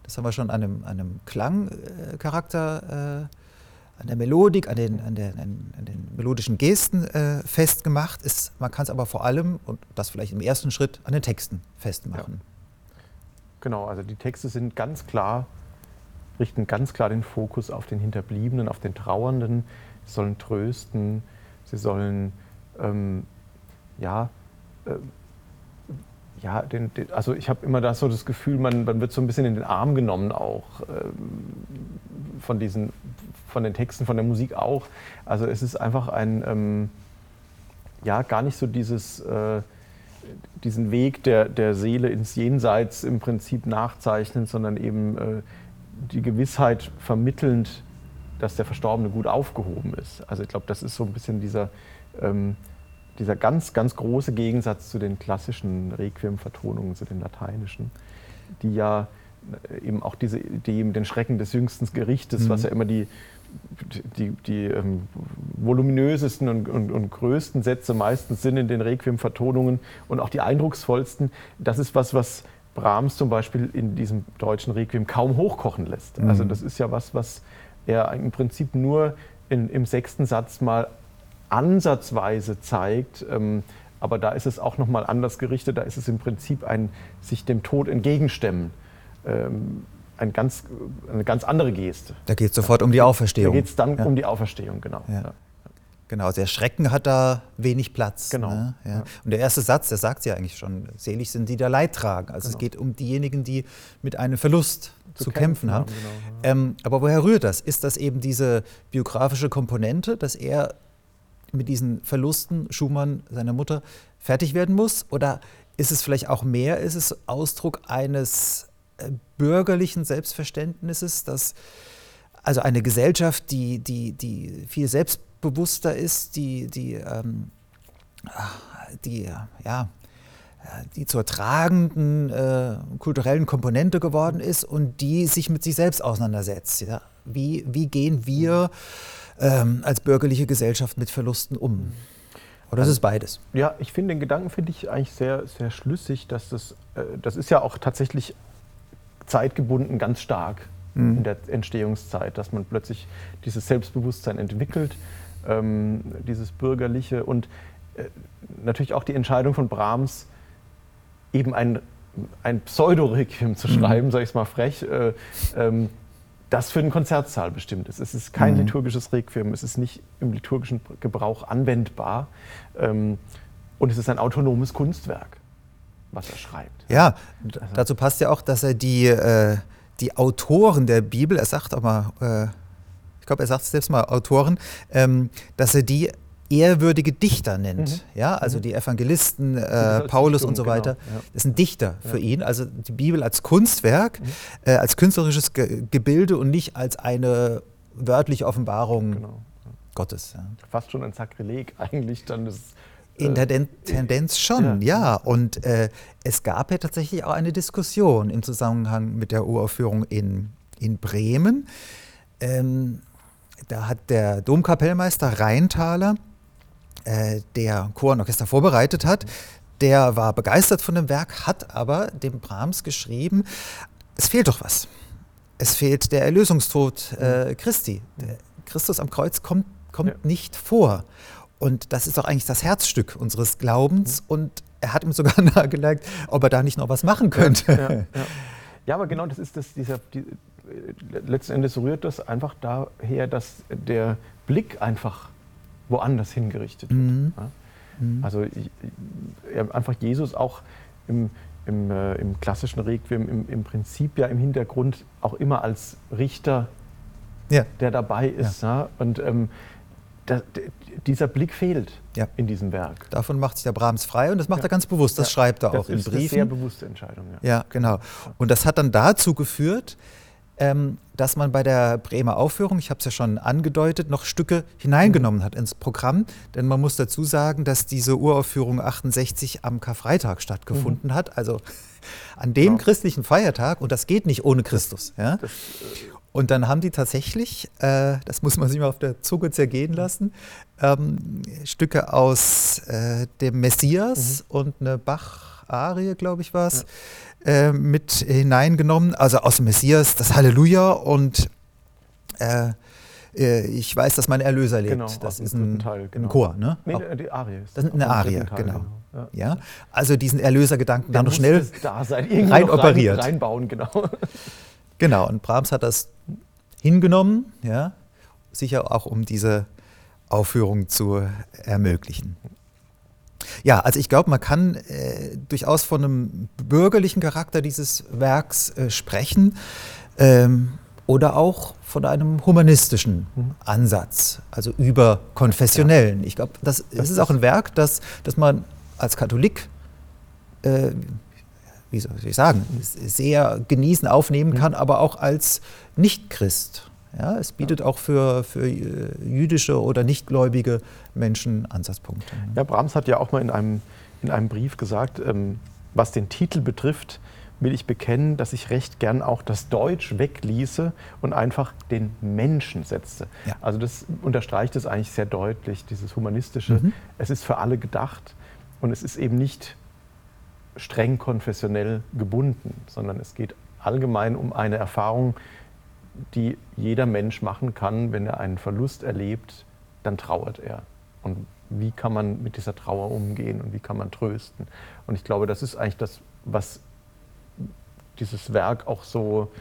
das haben wir schon an einem, einem Klangcharakter äh, an der Melodik, an den, an den, an den melodischen Gesten äh, festgemacht ist. Man kann es aber vor allem, und das vielleicht im ersten Schritt, an den Texten festmachen. Ja. Genau, also die Texte sind ganz klar, richten ganz klar den Fokus auf den Hinterbliebenen, auf den Trauernden. Sie sollen trösten, sie sollen, ähm, ja, äh, ja, den, den, also ich habe immer das so das Gefühl, man, man wird so ein bisschen in den Arm genommen auch ähm, von diesen, von den Texten, von der Musik auch. Also es ist einfach ein, ähm, ja, gar nicht so dieses, äh, diesen Weg der, der Seele ins Jenseits im Prinzip nachzeichnen, sondern eben äh, die Gewissheit vermittelnd, dass der Verstorbene gut aufgehoben ist. Also ich glaube, das ist so ein bisschen dieser, ähm, dieser ganz, ganz große Gegensatz zu den klassischen Requiem-Vertonungen, zu den lateinischen, die ja eben auch diese, die eben den Schrecken des jüngsten Gerichtes, mhm. was ja immer die, die, die ähm, voluminösesten und, und, und, größten Sätze meistens sind in den Requiem-Vertonungen und auch die eindrucksvollsten. Das ist was, was Brahms zum Beispiel in diesem deutschen Requiem kaum hochkochen lässt. Mhm. Also das ist ja was, was er im Prinzip nur in, im sechsten Satz mal ansatzweise zeigt. Ähm, aber da ist es auch nochmal anders gerichtet. Da ist es im Prinzip ein sich dem Tod entgegenstemmen. Ähm, ein ganz, eine ganz andere Geste. Da geht es sofort um die Auferstehung. Da geht es dann ja. um die Auferstehung, genau. Ja. Ja. Genau, der Schrecken hat da wenig Platz. Genau. Ne? Ja. Und der erste Satz, der sagt ja eigentlich schon, selig sind die, die Leid tragen. Also genau. es geht um diejenigen, die mit einem Verlust zu, zu kämpfen, kämpfen, haben. Genau, ja. ähm, aber woher rührt das? Ist das eben diese biografische Komponente, dass er mit diesen Verlusten Schumann, seiner Mutter, fertig werden muss? Oder ist es vielleicht auch mehr? Ist es Ausdruck eines äh, bürgerlichen Selbstverständnisses, dass also eine Gesellschaft, die, die, die viel selbstbewusster ist, die, die, ähm, die, ja, die zur tragenden äh, kulturellen Komponente geworden ist und die sich mit sich selbst auseinandersetzt. Ja? Wie, wie gehen wir ähm, als bürgerliche Gesellschaft mit Verlusten um? Oder ist es beides? Ja, ich finde den Gedanken finde ich eigentlich sehr, sehr schlüssig, dass das, äh, das ist ja auch tatsächlich zeitgebunden ganz stark mhm. in der Entstehungszeit, dass man plötzlich dieses Selbstbewusstsein entwickelt, ähm, dieses bürgerliche und äh, natürlich auch die Entscheidung von Brahms, eben ein, ein Pseudo-Requiem zu mhm. schreiben, mhm. sage ich es mal frech, äh, ähm, das für den Konzertsaal bestimmt ist. Es ist kein mhm. liturgisches Requiem, es ist nicht im liturgischen Gebrauch anwendbar ähm, und es ist ein autonomes Kunstwerk was er schreibt. Ja, also. dazu passt ja auch, dass er die, äh, die Autoren der Bibel, er sagt auch mal, äh, ich glaube, er sagt es selbst mal, Autoren, ähm, dass er die ehrwürdige Dichter nennt. Mhm. Ja, also mhm. die Evangelisten, äh, Paulus und so weiter, genau. ja. das sind Dichter ja. für ihn. Also die Bibel als Kunstwerk, mhm. äh, als künstlerisches Ge Gebilde und nicht als eine wörtliche Offenbarung genau. Gottes. Ja. Fast schon ein Sakrileg (laughs) eigentlich dann das in der Den Tendenz schon, ja. ja. Und äh, es gab ja tatsächlich auch eine Diskussion im Zusammenhang mit der Uraufführung in, in Bremen. Ähm, da hat der Domkapellmeister Rheintaler, äh, der Chor und Orchester vorbereitet hat, der war begeistert von dem Werk, hat aber dem Brahms geschrieben, es fehlt doch was. Es fehlt der Erlösungstod äh, Christi. Der Christus am Kreuz kommt, kommt ja. nicht vor. Und das ist doch eigentlich das Herzstück unseres Glaubens. Mhm. Und er hat ihm sogar (laughs) nahegelegt, ob er da nicht noch was machen könnte. Ja, ja, (laughs) ja. ja aber genau das ist das, dieser, die, letzten Endes rührt das einfach daher, dass der Blick einfach woanders hingerichtet wird. Mhm. Mhm. Also ich, einfach Jesus auch im, im, äh, im klassischen Requiem im, im, Prinzip ja im Hintergrund auch immer als Richter, der dabei ist. Und ähm, da, dieser Blick fehlt ja. in diesem Werk. Davon macht sich der Brahms frei und das macht ja. er ganz bewusst. Das ja. schreibt er das auch in Briefen. Das ist eine sehr bewusste Entscheidung. Ja. ja, genau. Und das hat dann dazu geführt, ähm, dass man bei der Bremer Aufführung, ich habe es ja schon angedeutet, noch Stücke hineingenommen hat ins Programm. Denn man muss dazu sagen, dass diese Uraufführung 68 am Karfreitag stattgefunden mhm. hat, also an dem genau. christlichen Feiertag. Und das geht nicht ohne Christus. Ja? Das, äh und dann haben die tatsächlich, äh, das muss man sich mal auf der Zunge zergehen lassen, ähm, Stücke aus äh, dem Messias mhm. und eine Bach-Arie, glaube ich, war es. Ja äh, mit hineingenommen, also aus dem Messias, das Halleluja und äh, äh, ich weiß, dass mein Erlöser lebt. Genau, das ist ein, Teil, genau. ein Chor, ne? Nee, die Arie ist das. ist eine Arie, Teil, genau. genau. Ja. ja. Also diesen Erlösergedanken da noch schnell da rein operiert. Rein, reinbauen, genau. (laughs) Genau, und Brahms hat das hingenommen, ja, sicher auch um diese Aufführung zu ermöglichen. Ja, also ich glaube, man kann äh, durchaus von einem bürgerlichen Charakter dieses Werks äh, sprechen ähm, oder auch von einem humanistischen mhm. Ansatz, also über konfessionellen. Ich glaube, das, das, ist auch ein Werk, das, das man als Katholik, äh, wie soll ich sagen, sehr genießen, aufnehmen mhm. kann, aber auch als Nicht-Christ. Ja, es bietet auch für, für äh, jüdische oder nichtgläubige Menschen Ansatzpunkte. Ja, Brahms hat ja auch mal in einem, in einem Brief gesagt, ähm, was den Titel betrifft, will ich bekennen, dass ich recht gern auch das Deutsch wegließe und einfach den Menschen setze. Ja. Also das unterstreicht es eigentlich sehr deutlich, dieses Humanistische. Mhm. Es ist für alle gedacht und es ist eben nicht streng konfessionell gebunden, sondern es geht allgemein um eine Erfahrung, die jeder Mensch machen kann, wenn er einen Verlust erlebt, dann trauert er. Und wie kann man mit dieser Trauer umgehen und wie kann man trösten? Und ich glaube, das ist eigentlich das, was dieses Werk auch so,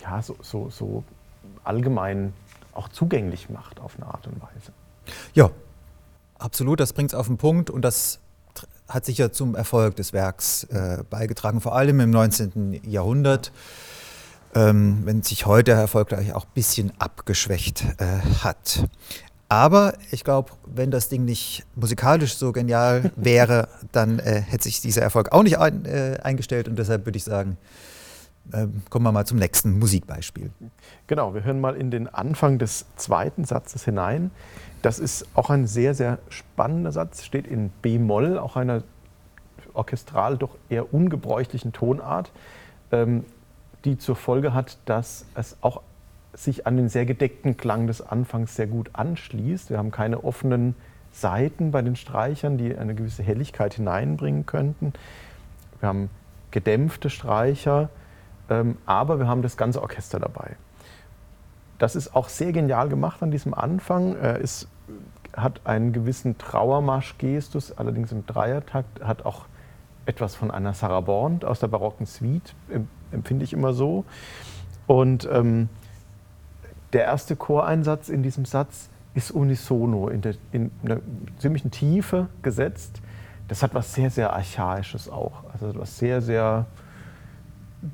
ja, so, so, so allgemein auch zugänglich macht auf eine Art und Weise. Ja, absolut, das bringt es auf den Punkt und das hat sicher zum Erfolg des Werks äh, beigetragen, vor allem im 19. Jahrhundert. Ähm, wenn sich heute der Erfolg gleich auch ein bisschen abgeschwächt äh, hat. Aber ich glaube, wenn das Ding nicht musikalisch so genial (laughs) wäre, dann äh, hätte sich dieser Erfolg auch nicht ein, äh, eingestellt. Und deshalb würde ich sagen, äh, kommen wir mal zum nächsten Musikbeispiel. Genau, wir hören mal in den Anfang des zweiten Satzes hinein. Das ist auch ein sehr, sehr spannender Satz, steht in B-Moll, auch einer orchestral doch eher ungebräuchlichen Tonart. Ähm, die zur Folge hat, dass es auch sich an den sehr gedeckten Klang des Anfangs sehr gut anschließt. Wir haben keine offenen Seiten bei den Streichern, die eine gewisse Helligkeit hineinbringen könnten. Wir haben gedämpfte Streicher, ähm, aber wir haben das ganze Orchester dabei. Das ist auch sehr genial gemacht an diesem Anfang. Ist, hat einen gewissen Trauermarschgestus, allerdings im Dreiertakt, hat auch etwas von einer Sarah Bond aus der barocken Suite empfinde ich immer so. Und ähm, der erste Choreinsatz in diesem Satz ist unisono, in, der, in einer ziemlichen Tiefe gesetzt. Das hat was sehr, sehr Archaisches auch. Also was sehr, sehr,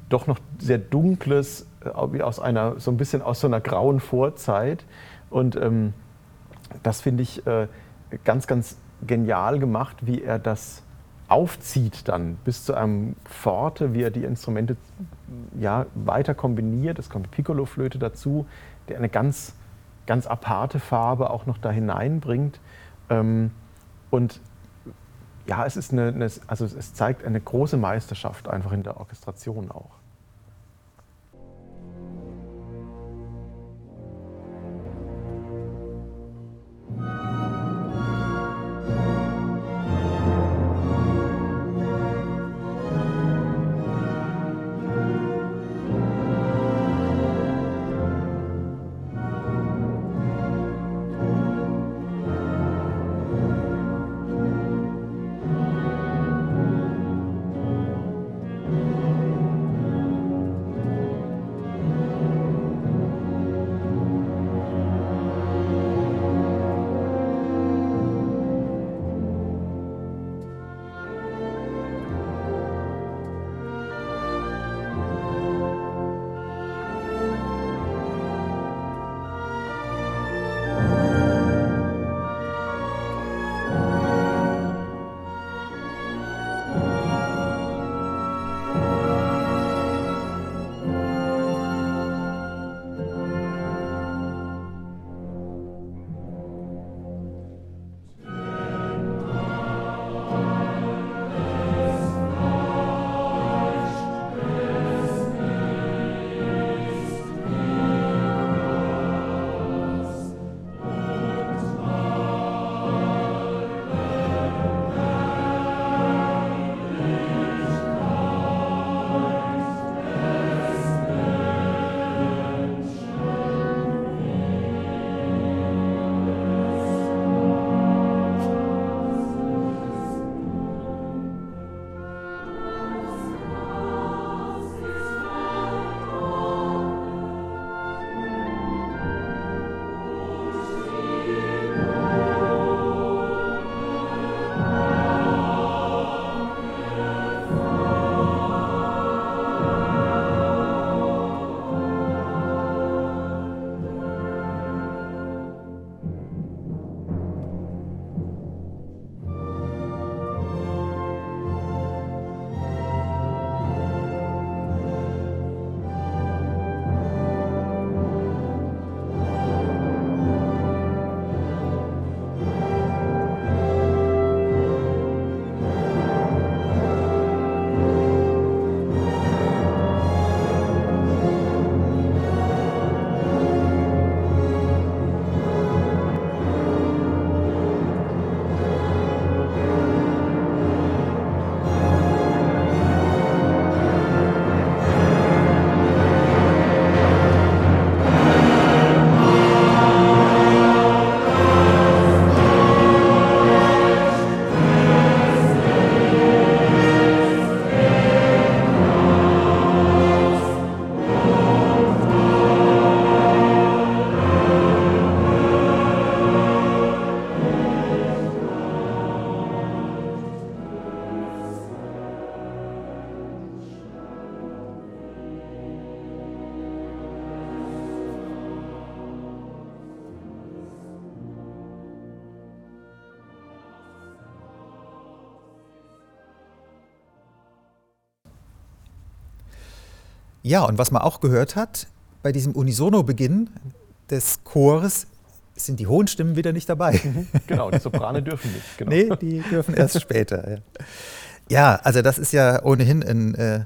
doch noch sehr Dunkles, äh, wie aus einer, so ein bisschen aus so einer grauen Vorzeit. Und ähm, das finde ich äh, ganz, ganz genial gemacht, wie er das aufzieht dann bis zu einem Forte, wie er die Instrumente ja, weiter kombiniert. Es kommt Piccolo-Flöte dazu, der eine ganz, ganz aparte Farbe auch noch da hineinbringt. Ähm, und ja, es, ist eine, also es zeigt eine große Meisterschaft einfach in der Orchestration auch. Ja, und was man auch gehört hat, bei diesem Unisono-Beginn des Chores sind die hohen Stimmen wieder nicht dabei. Mhm, genau, die Soprane dürfen nicht. Genau. Nee, die dürfen erst (laughs) später. Ja. ja. also das ist ja ohnehin ein, äh,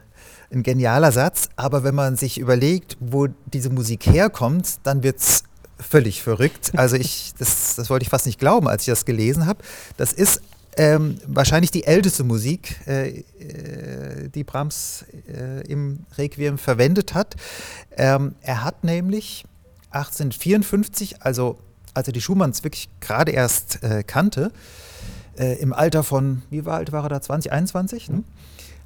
ein genialer Satz, aber wenn man sich überlegt, wo diese Musik herkommt, dann wird es völlig verrückt. Also ich, das, das wollte ich fast nicht glauben, als ich das gelesen habe. Das ist ähm, wahrscheinlich die älteste Musik, äh, äh, die Brahms äh, im Requiem verwendet hat. Ähm, er hat nämlich 1854, also als er die Schumanns wirklich gerade erst äh, kannte, äh, im Alter von, wie alt war er da, 20, 21, ne?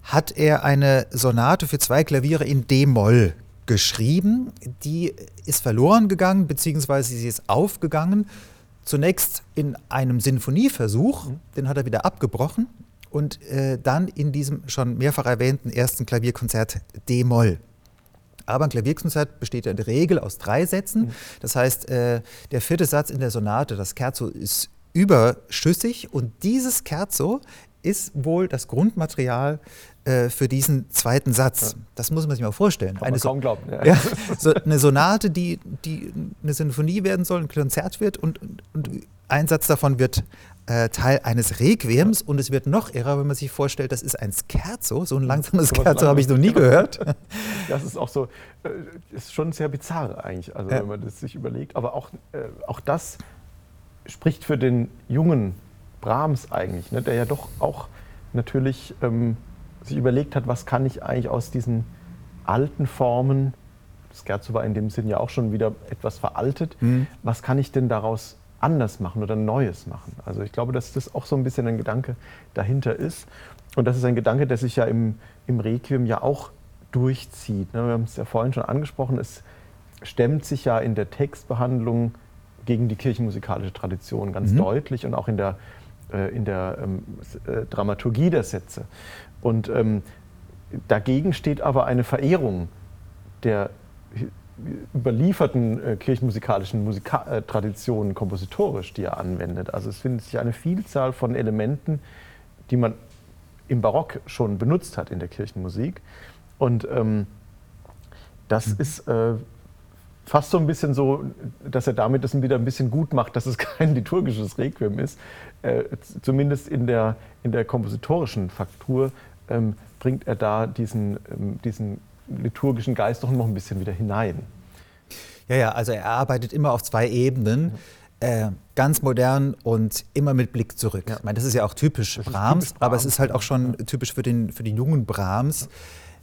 hat er eine Sonate für zwei Klaviere in D-Moll geschrieben. Die ist verloren gegangen, beziehungsweise sie ist aufgegangen zunächst in einem Sinfonieversuch, mhm. den hat er wieder abgebrochen, und äh, dann in diesem schon mehrfach erwähnten ersten Klavierkonzert D-Moll. Aber ein Klavierkonzert besteht ja in der Regel aus drei Sätzen. Mhm. Das heißt, äh, der vierte Satz in der Sonate, das Scherzo, ist überschüssig und dieses Scherzo ist wohl das Grundmaterial äh, für diesen zweiten Satz. Ja. Das muss man sich mal vorstellen. Kann eine, kaum glauben. Ja. (laughs) Ja, so eine Sonate, die, die eine Sinfonie werden soll, ein Konzert wird und, und, und ein Satz davon wird äh, Teil eines Requiems und es wird noch irrer, wenn man sich vorstellt, das ist ein Scherzo, so ein langsames Scherzo habe ich noch nie gehört. (laughs) Das ist auch so, äh, ist schon sehr bizarr eigentlich, also wenn man das sich überlegt. Aber auch, äh, auch das spricht für den jungen Brahms eigentlich, ne, der ja doch auch natürlich ähm, sich überlegt hat, was kann ich eigentlich aus diesen alten Formen, das Scherzo war in dem Sinn ja auch schon wieder etwas veraltet, mhm. was kann ich denn daraus anders machen oder Neues machen? Also ich glaube, dass das auch so ein bisschen ein Gedanke dahinter ist. Und das ist ein Gedanke, der sich ja im, im Requiem ja auch durchzieht. Ne? Wir haben es ja vorhin schon angesprochen, es stemmt sich ja in der Textbehandlung gegen die kirchenmusikalische Tradition ganz mhm. deutlich und auch in der, äh, in der ähm, äh, Dramaturgie der Sätze. Und ähm, dagegen steht aber eine Verehrung der überlieferten äh, kirchenmusikalischen Musika äh, Traditionen kompositorisch, die er anwendet. Also es findet sich eine Vielzahl von Elementen, die man im Barock schon benutzt hat in der Kirchenmusik. Und ähm, das mhm. ist äh, fast so ein bisschen so, dass er damit das wieder ein bisschen gut macht, dass es (laughs) kein liturgisches Requiem ist. Äh, zumindest in der, in der kompositorischen Faktur ähm, bringt er da diesen, ähm, diesen liturgischen Geist doch noch ein bisschen wieder hinein. Ja, ja, also er arbeitet immer auf zwei Ebenen. Äh, ganz modern und immer mit Blick zurück. Ja. Ich meine, das ist ja auch typisch Brahms, typisch Brahms, aber es ist halt auch schon ja. typisch für den, für den jungen Brahms.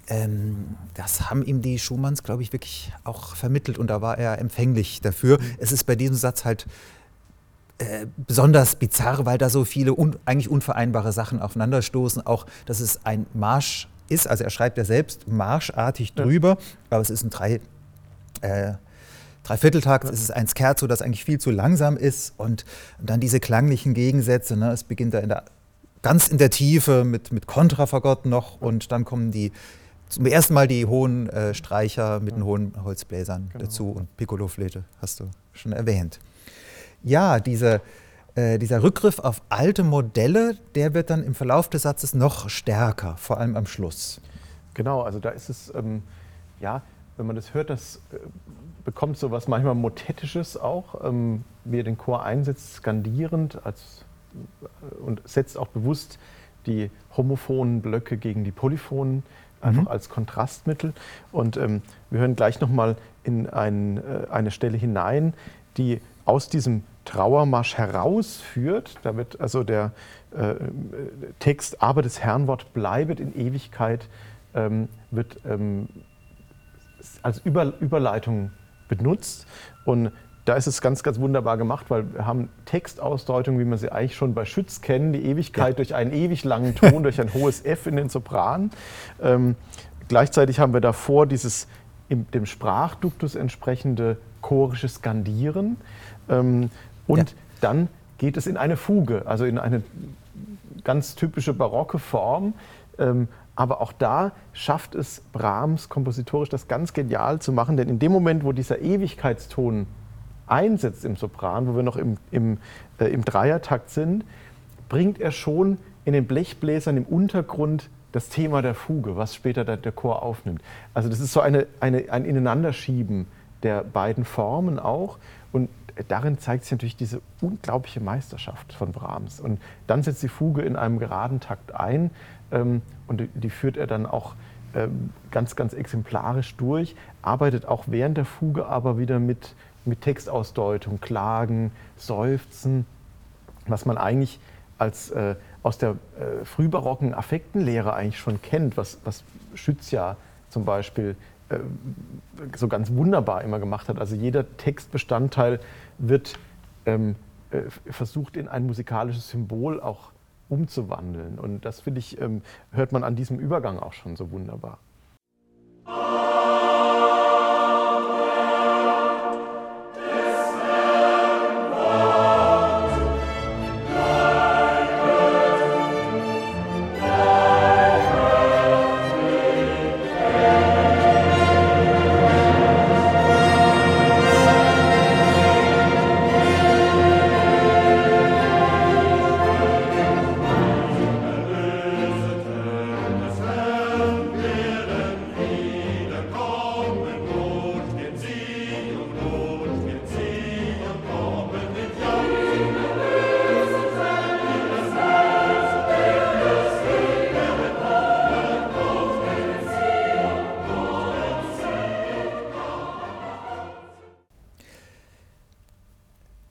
Ähm, das haben ihm die Schumanns, glaube ich, wirklich auch vermittelt und da war er empfänglich dafür. Mhm. Es ist bei diesem Satz halt äh, besonders bizarr, weil da so viele un eigentlich unvereinbare Sachen aufeinanderstoßen. Auch, dass es ein Marsch ist, also er schreibt ja selbst marschartig drüber, ja. aber es ist ein drei, äh, Dreivierteltakt, ja. es ist ein Scherzo, das eigentlich viel zu langsam ist und, und dann diese klanglichen Gegensätze, ne? es beginnt da in der, ganz in der Tiefe mit, mit Kontrafagott noch und dann kommen die zum ersten Mal die hohen äh, Streicher mit den hohen Holzbläsern genau. dazu und Piccoloflöte hast du schon erwähnt ja, diese, äh, dieser Rückgriff auf alte Modelle, der wird dann im Verlauf des Satzes noch stärker, vor allem am Schluss. Genau, also da ist es, ähm, ja, wenn man das hört, das äh, bekommt so was manchmal Motettisches auch, ähm, wie er den Chor einsetzt, skandierend als, äh, und setzt auch bewusst die homophonen Blöcke gegen die polyphonen einfach mhm. als Kontrastmittel. Und ähm, wir hören gleich nochmal in ein, äh, eine Stelle hinein, die aus diesem Trauermarsch herausführt. Da wird also der äh, Text, aber das Herrnwort bleibet in Ewigkeit, ähm, wird ähm, als Über Überleitung benutzt. Und da ist es ganz, ganz wunderbar gemacht, weil wir haben Textausdeutungen, wie man sie eigentlich schon bei Schütz kennen, die Ewigkeit ja. durch einen ewig langen Ton, durch ein hohes F in den Sopran. Ähm, gleichzeitig haben wir davor dieses dem Sprachduktus entsprechende chorische Skandieren. Ähm, und ja. dann geht es in eine Fuge, also in eine ganz typische barocke Form. Ähm, aber auch da schafft es Brahms kompositorisch das ganz genial zu machen, denn in dem Moment, wo dieser Ewigkeitston einsetzt im Sopran, wo wir noch im, im, äh, im Dreiertakt sind, bringt er schon in den Blechbläsern im Untergrund das Thema der Fuge, was später der, der Chor aufnimmt. Also das ist so eine, eine, ein Ineinanderschieben der beiden Formen auch. Und darin zeigt sich natürlich diese unglaubliche Meisterschaft von Brahms. Und dann setzt die Fuge in einem geraden Takt ein ähm, und die, die, führt er dann auch ähm, ganz, ganz exemplarisch durch, arbeitet auch während der Fuge aber wieder mit, mit Textausdeutung, Klagen, Seufzen, was man eigentlich als, äh, aus der äh, frühbarocken Affektenlehre eigentlich schon kennt, was, was Schütz ja zum Beispiel äh, so ganz wunderbar immer gemacht hat. Also jeder Textbestandteil wird ähm, äh, versucht in ein musikalisches Symbol auch umzuwandeln. Und das finde ich, ähm, hört man an diesem Übergang auch schon so wunderbar.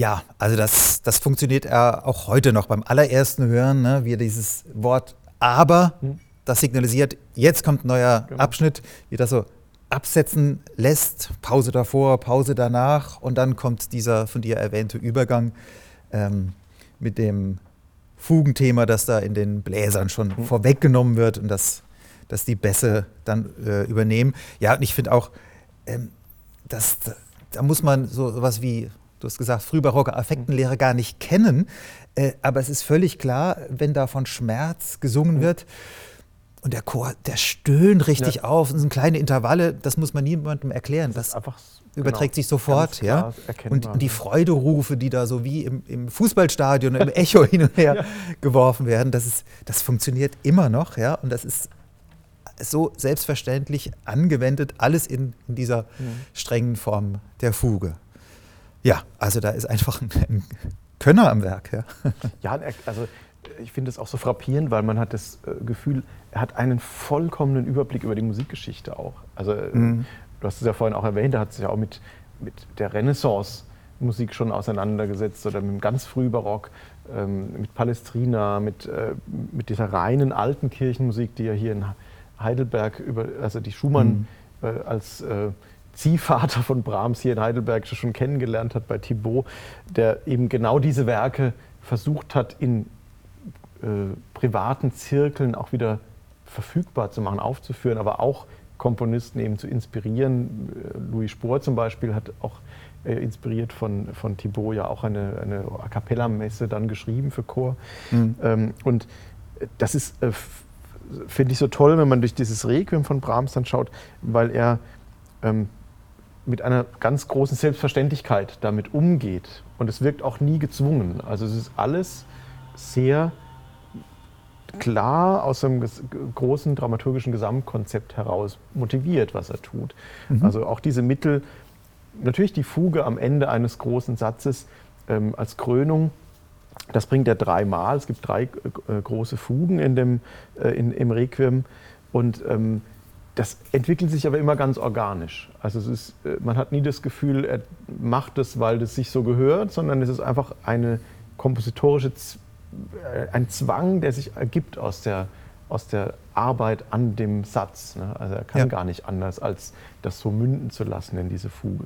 Ja, also das, das funktioniert ja auch heute noch beim allerersten Hören, ne, wie dieses Wort aber, hm. das signalisiert, jetzt kommt ein neuer genau. Abschnitt, wie das so absetzen lässt, Pause davor, Pause danach und dann kommt dieser von dir erwähnte Übergang ähm, mit dem Fugenthema, das da in den Bläsern schon mhm. vorweggenommen wird und das, dass die Bässe dann äh, übernehmen. Ja, und ich finde auch, ähm, dass, da muss man so was wie du hast gesagt, frühbarocke Affektenlehre gar nicht kennen. Äh, aber es ist völlig klar, wenn da von Schmerz gesungen wird, und der Chor, der stöhnt richtig ja. auf. Das sind kleine Intervalle, das muss man niemandem erklären. Das, das einfach, überträgt genau, sich sofort. Ja? Und, und, die Freuderufe, die da so wie im, im Fußballstadion im Echo hin und her (laughs) ja. geworfen werden, das, ist, das funktioniert immer noch. Ja? Und das ist so selbstverständlich angewendet, alles in, in dieser mhm. strengen Form der Fuge. Ja, also da ist einfach ein, ein Könner am Werk. Ja, ja also ich finde es auch so frappierend, weil man hat das äh, Gefühl, er hat einen vollkommenen Überblick über die Musikgeschichte auch. Also äh, mhm. du hast es ja vorhin auch erwähnt, er hat sich ja auch mit, mit der Renaissance Musik schon auseinandergesetzt oder mit dem ganz Frühbarock, ähm, mit Palestrina, mit, äh, mit dieser reinen alten Kirchenmusik, die er hier in Heidelberg über, also die Schumann mhm. äh, als äh, Ziehvater von Brahms hier in Heidelberg schon kennengelernt hat bei Thibaut, der eben genau diese Werke versucht hat, in äh, privaten Zirkeln auch wieder verfügbar zu machen, aufzuführen, aber auch Komponisten eben zu inspirieren. Äh, Louis Spohr zum Beispiel hat auch äh, inspiriert von, von Thibaut ja auch eine, eine A Cappella-Messe dann geschrieben für Chor. Mhm. Ähm, und das ist, äh, finde ich, so toll, wenn man durch dieses Requiem von Brahms dann schaut, weil er ähm, mit einer ganz großen Selbstverständlichkeit damit umgeht. Und es wirkt auch nie gezwungen. Also es ist alles sehr klar aus einem großen dramaturgischen Gesamtkonzept heraus motiviert, was er tut. Mhm. Also auch diese Mittel, natürlich die Fuge am Ende eines großen Satzes ähm, als Krönung, das bringt er dreimal. Es gibt drei äh, große Fugen in dem, äh, in, im Requiem. Und ähm, das entwickelt sich aber immer ganz organisch. Also es ist, äh, man hat nie das Gefühl, er macht es, weil es sich so gehört, sondern es ist einfach eine kompositorische, äh, ein Zwang, der sich ergibt aus der, aus der Arbeit an dem Satz. Ne? Also er kann ja. gar nicht anders, als das so münden zu lassen in diese Fuge.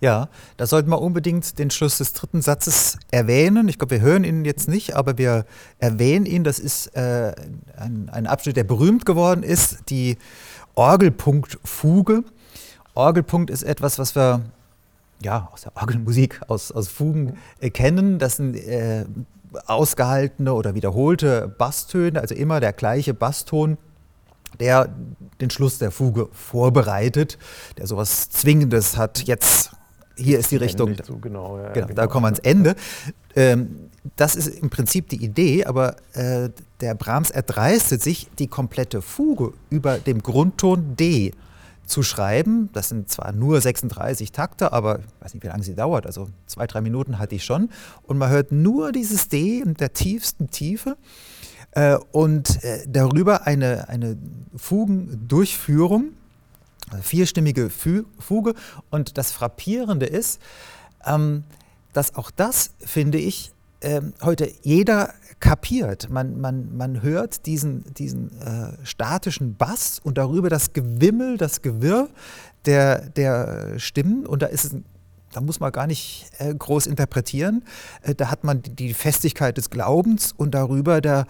Ja, da sollten wir unbedingt den Schluss des dritten Satzes erwähnen. Ich glaube, wir hören ihn jetzt nicht, aber wir erwähnen ihn. Das ist äh, ein, ein, Abschnitt, der berühmt geworden ist, die Orgelpunkt-Fuge. Orgelpunkt ist etwas, was wir ja, aus der Orgelmusik, aus, aus Fugen äh, kennen. Das sind äh, ausgehaltene oder wiederholte Basstöne, also immer der gleiche Basston, der den Schluss der Fuge vorbereitet, der sowas Zwingendes hat. Jetzt hier ist die Richtung. Zu, genau, ja, genau, genau, da kommen wir ans Ende. Ähm, das ist im Prinzip die Idee, aber äh, der Brahms erdreistet sich, die komplette Fuge über dem Grundton D zu schreiben. Das sind zwar nur 36 Takte, aber ich weiß nicht, wie lange sie dauert, also zwei, drei Minuten hatte ich schon. Und man hört nur dieses D in der tiefsten Tiefe äh, und äh, darüber eine, eine Fugendurchführung, vierstimmige Fuge. Und das Frappierende ist, ähm, dass auch das, finde ich, äh, heute jeder kapiert. Man, man, man hört diesen, diesen äh, statischen Bass und darüber das Gewimmel, das Gewirr der, der Stimmen. Und da ist es da muss man gar nicht äh, groß interpretieren. Äh, da hat man die Festigkeit des Glaubens und darüber der,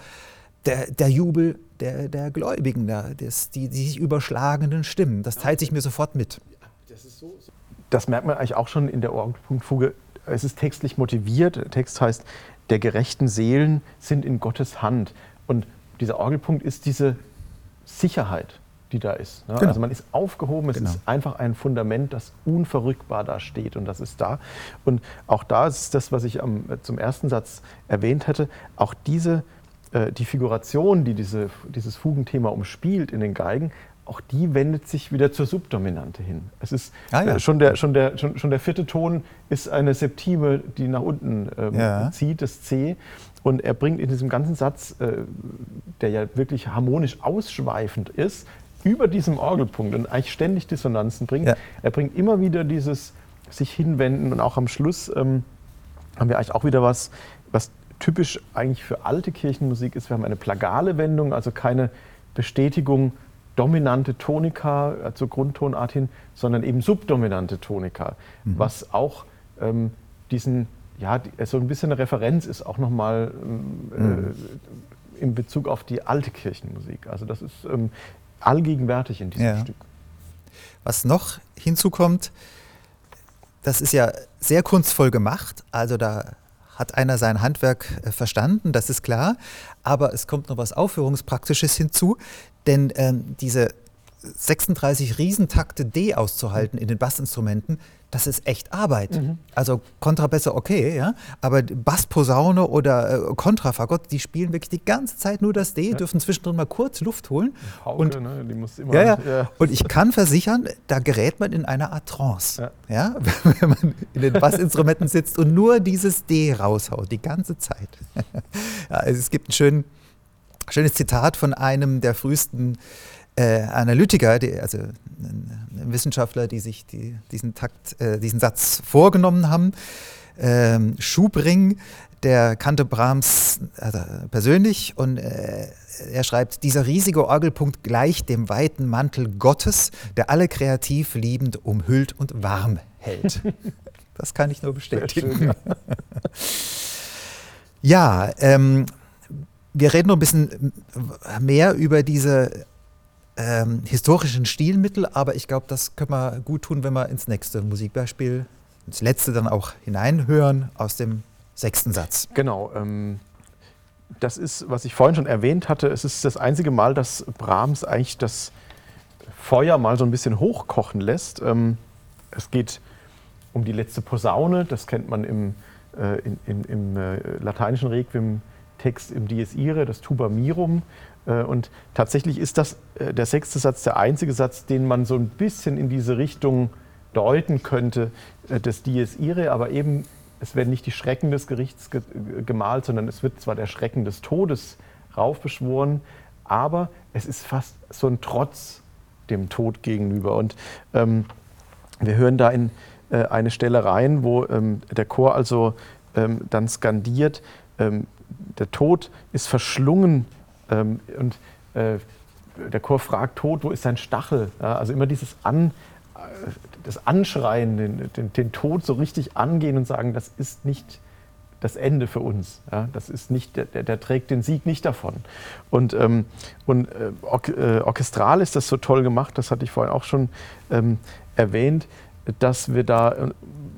der, der Jubel der, der Gläubigen, der, des, die, die sich überschlagenden Stimmen. Das teilt sich mir sofort mit. Das merkt man eigentlich auch schon in der Orgelpunktfuge. Es ist textlich motiviert. Der Text heißt, der gerechten Seelen sind in Gottes Hand. Und dieser Orgelpunkt ist diese Sicherheit, die da ist. Ne? Genau. Also man ist aufgehoben, es genau. ist einfach ein Fundament, das unverrückbar da steht und das ist da. Und auch da ist das, was ich am, zum ersten Satz erwähnt hatte, auch diese, die Figuration, die diese, dieses Fugenthema umspielt in den Geigen, auch die wendet sich wieder zur Subdominante hin. Es ist ah, ja. äh, schon, der, schon, der, schon, schon der vierte Ton ist eine Septime, die nach unten ähm, ja. zieht, das C. Und er bringt in diesem ganzen Satz, äh, der ja wirklich harmonisch ausschweifend ist, über diesem Orgelpunkt und eigentlich ständig Dissonanzen bringt. Ja. Er bringt immer wieder dieses sich hinwenden und auch am Schluss ähm, haben wir eigentlich auch wieder was, was typisch eigentlich für alte Kirchenmusik ist. Wir haben eine plagale Wendung, also keine Bestätigung dominante Tonika äh, zur Grundtonart hin, sondern eben subdominante Tonika, mhm. was auch ähm, diesen, ja, so ein bisschen eine Referenz ist, auch nochmal ähm, mhm. äh, in Bezug auf die alte Kirchenmusik. Also das ist ähm, allgegenwärtig in diesem ja. Stück. Was noch hinzukommt, das ist ja sehr kunstvoll gemacht, also da hat einer sein Handwerk äh, verstanden, das ist klar, aber es kommt noch was Aufführungspraktisches hinzu. Denn ähm, diese 36 Riesentakte D auszuhalten in den Bassinstrumenten, das ist echt Arbeit. Mhm. Also Kontrabässe okay, ja, aber Bassposaune oder äh, Kontrafagott, die spielen wirklich die ganze Zeit nur das D, ja. dürfen zwischendrin mal kurz Luft holen. Pauke, und, ne? die muss immer, ja, ja. ja, Und ich kann versichern, da gerät man in eine Art Trance, ja. (laughs) wenn man in den Bassinstrumenten sitzt und nur dieses D raushaut, die ganze Zeit. (laughs) also es gibt einen schönen schönes Zitat von einem der frühesten äh, Analytiker, die, also Wissenschaftler, die sich die, diesen, Takt, äh, diesen Satz vorgenommen haben. Ähm, Schubring, der kannte Brahms also persönlich und äh, er schreibt, dieser riesige Orgelpunkt gleicht dem weiten Mantel Gottes, der alle kreativ liebend umhüllt und warm hält. (laughs) Das kann ich nur bestätigen. (laughs) Ja ähm, wir reden noch ein bisschen mehr über diese ähm, historischen Stilmittel, aber ich glaube, das können wir gut tun, wenn wir ins nächste Musikbeispiel, ins letzte dann auch hineinhören aus dem sechsten Satz. Genau. Ähm, das ist, was ich vorhin schon erwähnt hatte, es ist das einzige Mal, dass Brahms eigentlich das Feuer mal so ein bisschen hochkochen lässt. Ähm, es geht um die letzte Posaune, das kennt man im, äh, in, im äh, lateinischen Requiem Text im Dies Irae, das Tuba Mirum. Äh, und tatsächlich ist das äh, der sechste Satz der einzige Satz, den man so ein bisschen in diese Richtung deuten könnte, äh, des Dies Irae, aber eben, es werden nicht die Schrecken des Gerichts gemalt, sondern es wird zwar der Schrecken des Todes raufbeschworen, aber es ist fast so ein Trotz dem Tod gegenüber. Und ähm, wir hören da in äh, eine Stelle rein, wo ähm, der Chor also ähm, dann skandiert, ähm, der Tod ist verschlungen ähm, und äh, der Chor fragt Tod, wo ist sein Stachel? Ja, also immer dieses An, äh, das Anschreien, den, den, den, Tod so richtig angehen und sagen, das ist nicht das Ende für uns. Ja, das ist nicht, der, der, trägt den Sieg nicht davon. Und, ähm, und äh, or, äh, orchestral ist das so toll gemacht, das hatte ich vorhin auch schon ähm, erwähnt, dass wir da äh,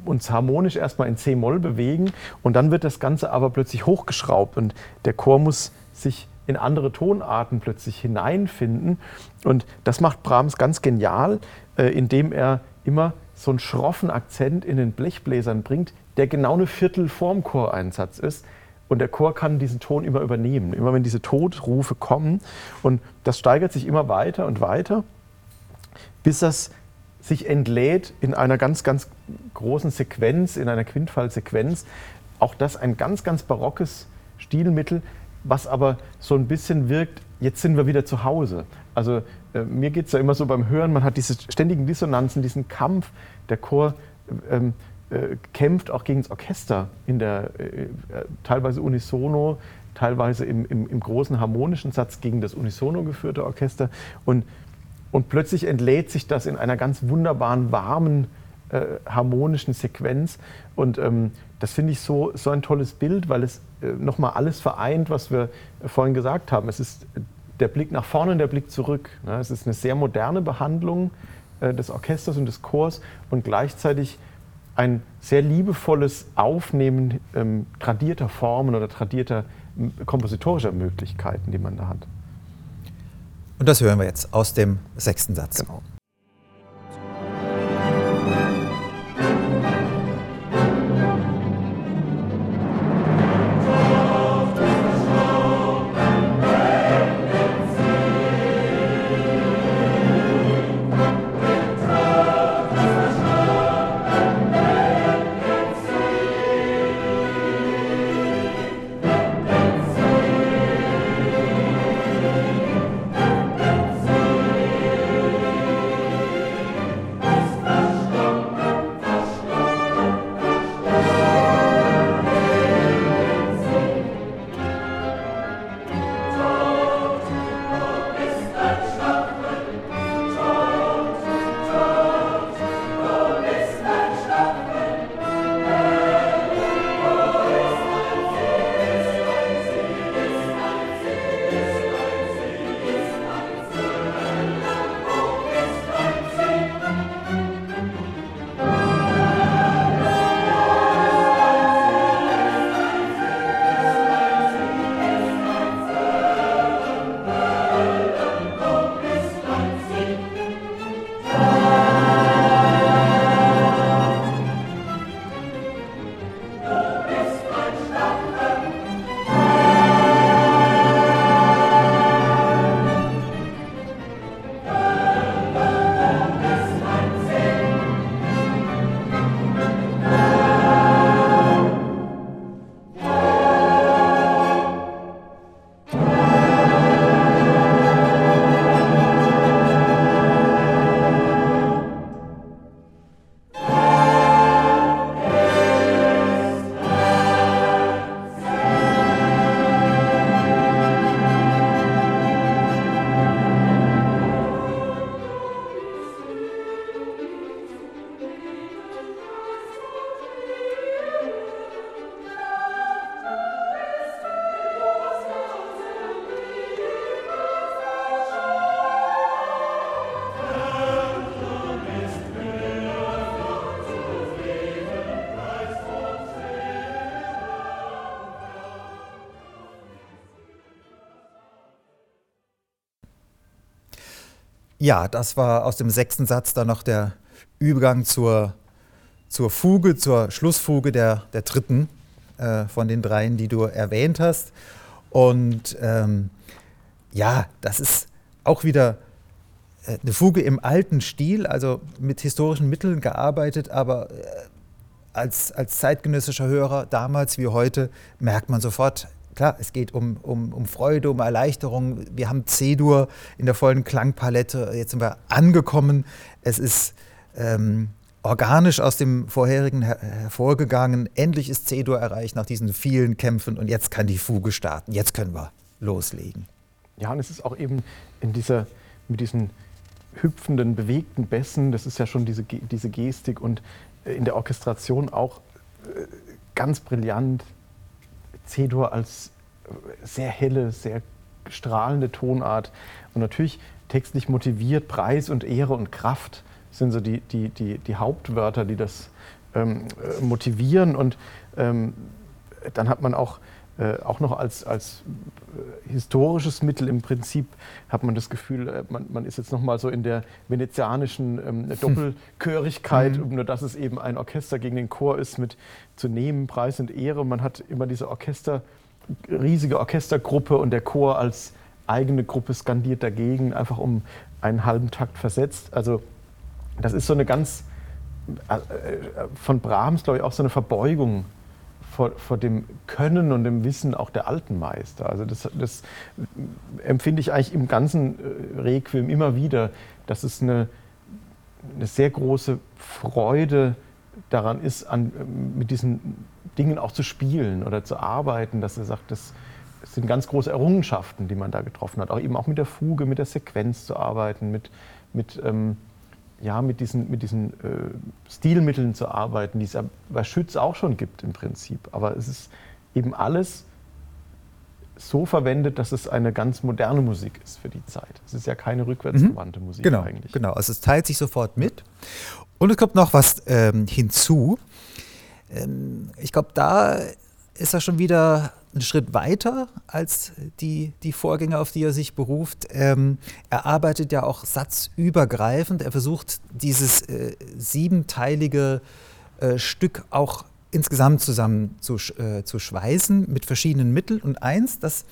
uns harmonisch erstmal in C-Moll bewegen und dann wird das Ganze aber plötzlich hochgeschraubt und der Chor muss sich in andere Tonarten plötzlich hineinfinden. Und das macht Brahms ganz genial, äh, indem er immer so einen schroffen Akzent in den Blechbläsern bringt, der genau eine Viertel vorm Choreinsatz ist. Und der Chor kann diesen Ton immer übernehmen, immer wenn diese Todrufe kommen. Und das steigert sich immer weiter und weiter, bis das sich entlädt in einer ganz, ganz großen Sequenz, in einer Quintfallsequenz. Auch das ein ganz, ganz barockes Stilmittel, was aber so ein bisschen wirkt, jetzt sind wir wieder zu Hause. Also äh, mir geht es ja immer so beim Hören, man hat diese ständigen Dissonanzen, diesen Kampf. Der Chor ähm, äh, kämpft auch gegen das Orchester in der äh, teilweise unisono, teilweise im, im, im, großen harmonischen Satz gegen das unisono geführte Orchester. Und, und plötzlich entlädt sich das in einer ganz wunderbaren, warmen, äh, harmonischen Sequenz. Und ähm, das finde ich so, so ein tolles Bild, weil es äh, nochmal alles vereint, was wir vorhin gesagt haben. Es ist der Blick nach vorne und der Blick zurück. Ne? Es ist eine sehr moderne Behandlung äh, des Orchesters und des Chors und gleichzeitig ein sehr liebevolles Aufnehmen ähm, tradierter Formen oder tradierter kompositorischer Möglichkeiten, die man da hat. Und das hören wir jetzt aus dem sechsten Satz. Genau. Ja, das war aus dem sechsten Satz dann noch der Übergang zur, zur Fuge, zur Schlussfuge der, der dritten äh, von den dreien, die du erwähnt hast. Und ähm, ja, das ist auch wieder äh, eine Fuge im alten Stil, also mit historischen Mitteln gearbeitet, aber äh, als, als zeitgenössischer Hörer damals wie heute merkt man sofort, klar, es geht um, um, um Freude, um Erleichterung. Wir haben C-Dur in der vollen Klangpalette. Jetzt sind wir angekommen. Es ist ähm, organisch aus dem vorherigen her hervorgegangen. Endlich ist C-Dur erreicht nach diesen vielen Kämpfen und jetzt kann die Fuge starten. Jetzt können wir loslegen. Ja, und es ist auch eben in dieser, mit diesen hüpfenden, bewegten Bässen, das ist ja schon diese, diese Gestik und in der Orchestration auch äh, ganz brillant C-Dur als sehr helle, sehr strahlende Tonart und natürlich textlich motiviert, Preis und Ehre und Kraft sind so die, die, die, die Hauptwörter, die das ähm, motivieren. Und ähm, dann hat man auch äh, auch noch als, als äh, historisches Mittel im Prinzip hat man das Gefühl, äh, man, man ist jetzt noch mal so in der venezianischen ähm, Doppelchörigkeit, mhm. nur dass es eben ein Orchester gegen den Chor ist mit zu nehmen, Preis und Ehre. Man hat immer diese Orchester, riesige Orchestergruppe und der Chor als eigene Gruppe skandiert dagegen, einfach um einen halben Takt versetzt. Also das ist so eine ganz, von Brahms glaube ich auch so eine Verbeugung vor, vor, dem Können und dem Wissen auch der alten Meister. Also das, das empfinde ich eigentlich im ganzen äh, Requiem immer wieder, dass es eine, eine sehr große Freude daran ist, an, mit diesen Dingen auch zu spielen oder zu arbeiten, dass er sagt, das sind ganz große Errungenschaften, die man da getroffen hat. Auch eben auch mit der Fuge, mit der Sequenz zu arbeiten, mit, mit ähm, ja, mit diesen, mit diesen äh, Stilmitteln zu arbeiten, die es bei Schütz auch schon gibt im Prinzip. Aber es ist eben alles so verwendet, dass es eine ganz moderne Musik ist für die Zeit. Es ist ja keine rückwärtsgewandte mhm. Musik genau, eigentlich. Genau, also es teilt sich sofort mit. Und es kommt noch was ähm, hinzu. Ähm, ich glaube, da ist er schon wieder einen Schritt weiter als die, die Vorgänger, auf die er sich beruft. Ähm, er arbeitet ja auch satzübergreifend. Er versucht, dieses äh, siebenteilige äh, Stück auch insgesamt zusammen zu, äh, zu schweißen mit verschiedenen Mitteln. Und eins, das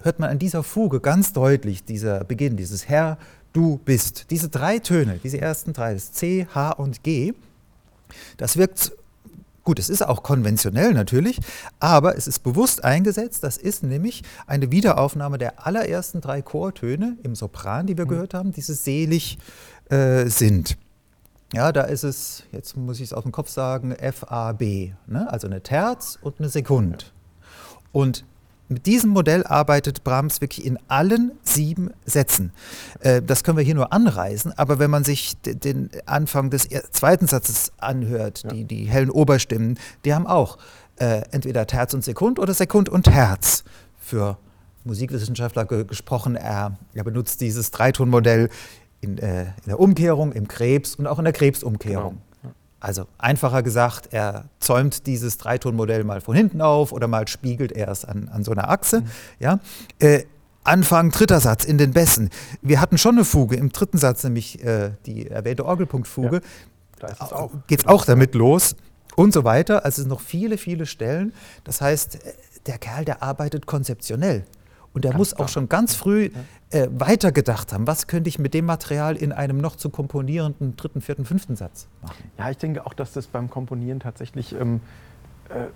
hört man an dieser Fuge ganz deutlich, dieser Beginn, dieses Herr, du bist. Diese drei Töne, diese ersten drei, das C, H und G, das wirkt Gut, es ist auch konventionell natürlich, aber es ist bewusst eingesetzt. Das ist nämlich eine Wiederaufnahme der allerersten drei Chortöne im Sopran, die wir mhm. gehört haben, die selig äh, sind. Ja, da ist es, jetzt muss ich es aus dem Kopf sagen, FAB, ne? also eine Terz und eine Sekund. Und mit diesem Modell arbeitet Brahms wirklich in allen sieben Sätzen. Äh, das können wir hier nur anreißen, aber wenn man sich den Anfang des zweiten Satzes anhört, ja. die, die hellen Oberstimmen, die haben auch äh, entweder Terz und Sekund oder Sekund und Terz. Für Musikwissenschaftler gesprochen, er, er benutzt dieses Dreitonmodell in, äh, in, der Umkehrung, im Krebs und auch in der Krebsumkehrung. Genau. Also einfacher gesagt, er zäumt dieses Dreitonmodell mal von hinten auf oder mal spiegelt er es an, an so einer Achse. Mhm. Ja? Äh, Anfang dritter Satz in den Bässen. Wir hatten schon eine Fuge im dritten Satz, nämlich äh, die erwähnte Orgelpunktfuge. Ja, da geht es auch damit los und so weiter. Also es sind noch viele, viele Stellen. Das heißt, äh, der Kerl, der arbeitet konzeptionell. Und der ganz muss auch schon ganz früh äh, weitergedacht haben. Was könnte ich mit dem Material in einem noch zu komponierenden dritten, vierten, fünften Satz machen? Ja, ich denke auch, dass das beim Komponieren tatsächlich ähm, äh,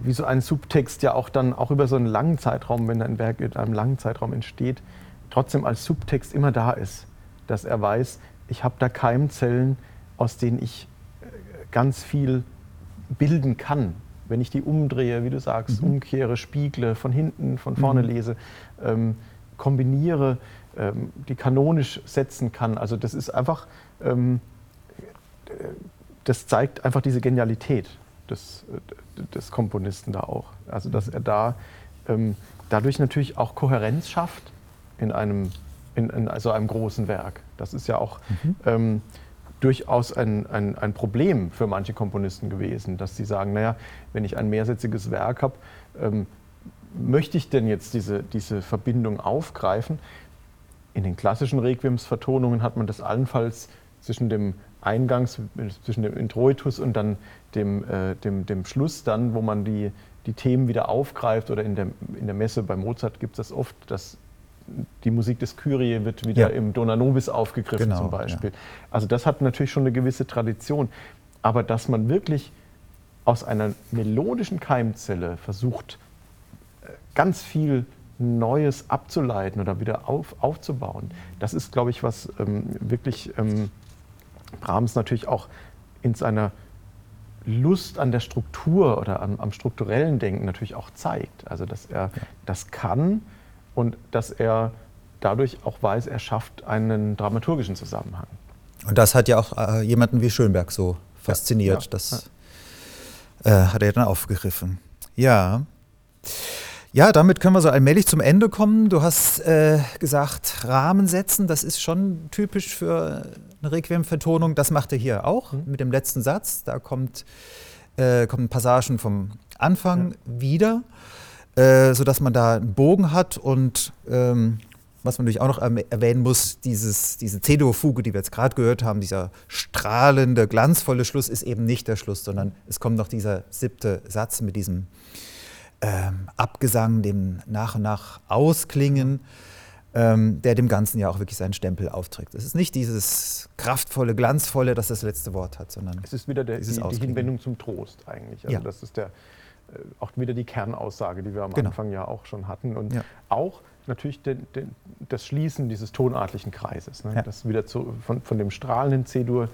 wie so ein Subtext ja auch dann auch über so einen langen Zeitraum, wenn ein Werk in einem langen Zeitraum entsteht, trotzdem als Subtext immer da ist. Dass er weiß, ich habe da Keimzellen, aus denen ich äh, ganz viel bilden kann wenn ich die umdrehe, wie du sagst, mhm. umkehre, spiegle, von hinten, von vorne mhm. lese, ähm, kombiniere, ähm, die kanonisch setzen kann. Also das ist einfach, ähm, das zeigt einfach diese Genialität des, des Komponisten da auch. Also dass er da ähm, dadurch natürlich auch Kohärenz schafft in einem, in, in so einem großen Werk. Das ist ja auch mhm ähm, durchaus ein, ein, ein, Problem für manche Komponisten gewesen, dass sie sagen, naja, wenn ich ein mehrsätziges Werk habe, ähm, möchte ich denn jetzt diese, diese Verbindung aufgreifen? In den klassischen Requiemsvertonungen hat man das allenfalls zwischen dem Eingangs, zwischen dem Introitus und dann dem, äh, dem, dem Schluss dann, wo man die, die Themen wieder aufgreift oder in der, in der Messe bei Mozart gibt es das oft, dass die Musik des Kyrie wird wieder ja. im Dona Nobis aufgegriffen genau, zum Beispiel. Ja. Also das hat natürlich schon eine gewisse Tradition. Aber dass man wirklich aus einer melodischen Keimzelle versucht, äh, ganz viel Neues abzuleiten oder wieder auf, aufzubauen, das ist, glaube ich, was ähm, wirklich ähm, Brahms natürlich auch in seiner Lust an der Struktur oder am, am strukturellen Denken natürlich auch zeigt. Also dass er das kann, und dass er dadurch auch weiß, er schafft einen dramaturgischen Zusammenhang. Und das hat ja auch äh, jemanden wie Schönberg so fasziniert. Ja, ja, das äh, hat er dann aufgegriffen. Ja. Ja, damit können wir so allmählich zum Ende kommen. Du hast äh, gesagt, Rahmen setzen, das ist schon typisch für eine Requiem-Vertonung. Das macht er hier auch mhm. mit dem letzten Satz. Da kommt, äh, kommen Passagen vom Anfang ja. wieder. Äh, sodass man da einen Bogen hat und ähm, was man natürlich auch noch erwähnen muss, dieses, diese C-Dur-Fuge, die wir jetzt gerade gehört haben, dieser strahlende, glanzvolle Schluss ist eben nicht der Schluss, sondern es kommt noch dieser siebte Satz mit diesem ähm, Abgesang, dem nach und nach Ausklingen, ähm, der dem Ganzen ja auch wirklich seinen Stempel aufträgt. Es ist nicht dieses kraftvolle, glanzvolle, das das letzte Wort hat, sondern es ist wieder der, die, die, Hinwendung zum Trost eigentlich. Also ja. das ist der, auch wieder die Kernaussage, die wir am genau. Anfang ja auch schon hatten. Und ja. auch natürlich den, den, das Schließen dieses tonartlichen Kreises. Ne? Ja. Das wieder zu, von, von dem strahlenden C-Dur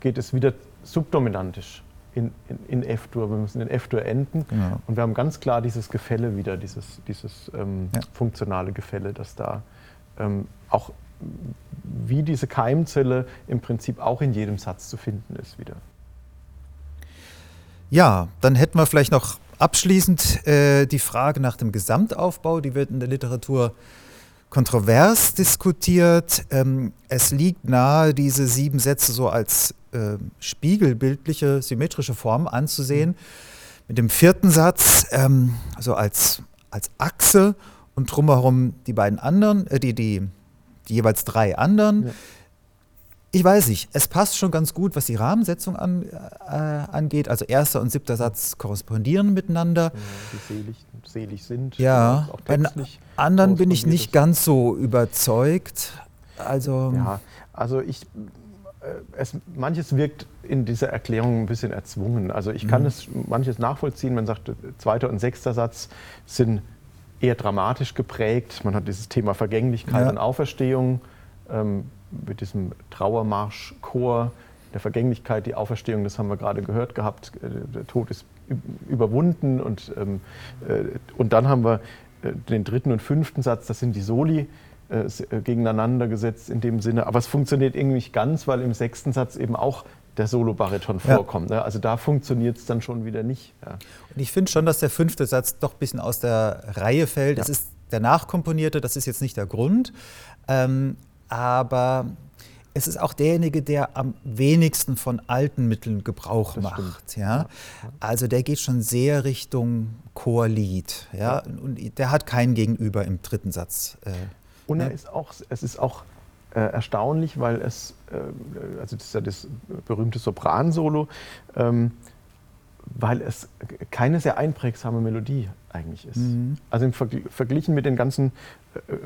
geht es wieder subdominantisch in, in, in F-Dur. Wir müssen in F-Dur enden. Genau. Und wir haben ganz klar dieses Gefälle wieder, dieses, dieses ähm, Ja. funktionale Gefälle, das da ähm, auch wie diese Keimzelle im Prinzip auch in jedem Satz zu finden ist wieder. Ja, dann hätten wir vielleicht noch abschließend äh, die Frage nach dem Gesamtaufbau. Die wird in der Literatur kontrovers diskutiert. Ähm, es liegt nahe, diese sieben Sätze so als äh, spiegelbildliche, symmetrische Form anzusehen. Mit dem vierten Satz ähm, so als, als Achse und drumherum die beiden anderen, äh, die, die, die jeweils drei anderen. Ja. Ich weiß nicht, es passt schon ganz gut, was die Rahmensetzung an, äh, angeht. Also erster und siebter Satz korrespondieren miteinander. Die selig, selig sind. Ja, bei den anderen bin ich nicht ganz so überzeugt. Also, Ja, also ich, äh, es, manches wirkt in dieser Erklärung ein bisschen erzwungen. Also ich kann Mhm. es manches nachvollziehen. Man sagt, zweiter und sechster Satz sind eher dramatisch geprägt. Man hat dieses Thema Vergänglichkeit Ja. und Auferstehung ähm, mit diesem Trauermarschchor der Vergänglichkeit, die Auferstehung, das haben wir gerade gehört gehabt. Äh, Der Tod ist überwunden und, ähm, äh, und dann haben wir äh, den dritten und fünften Satz, das sind die Soli gegeneinander gesetzt in dem Sinne. Aber es funktioniert irgendwie nicht ganz, weil im sechsten Satz eben auch der Solo-Bariton Ja. vorkommt. Ne? Also da funktioniert es dann schon wieder nicht. Ja. und ich finde schon, dass der fünfte Satz doch ein bisschen aus der Reihe fällt. Ja. Es ist der nachkomponierte, das ist jetzt nicht der Grund. Ähm, aber es ist auch derjenige, der am wenigsten von alten Mitteln Gebrauch Das macht. Ja? Ja. Also der geht schon sehr Richtung Chorlied. Ja? Und der hat kein Gegenüber im dritten Satz. Äh, Und er Ja. ist auch, es ist auch äh, erstaunlich, weil es, äh, also das ist ja das berühmte Sopransolo, ähm, weil es keine sehr einprägsame Melodie eigentlich ist. Mhm. Also im Vergl verglichen mit den ganzen äh,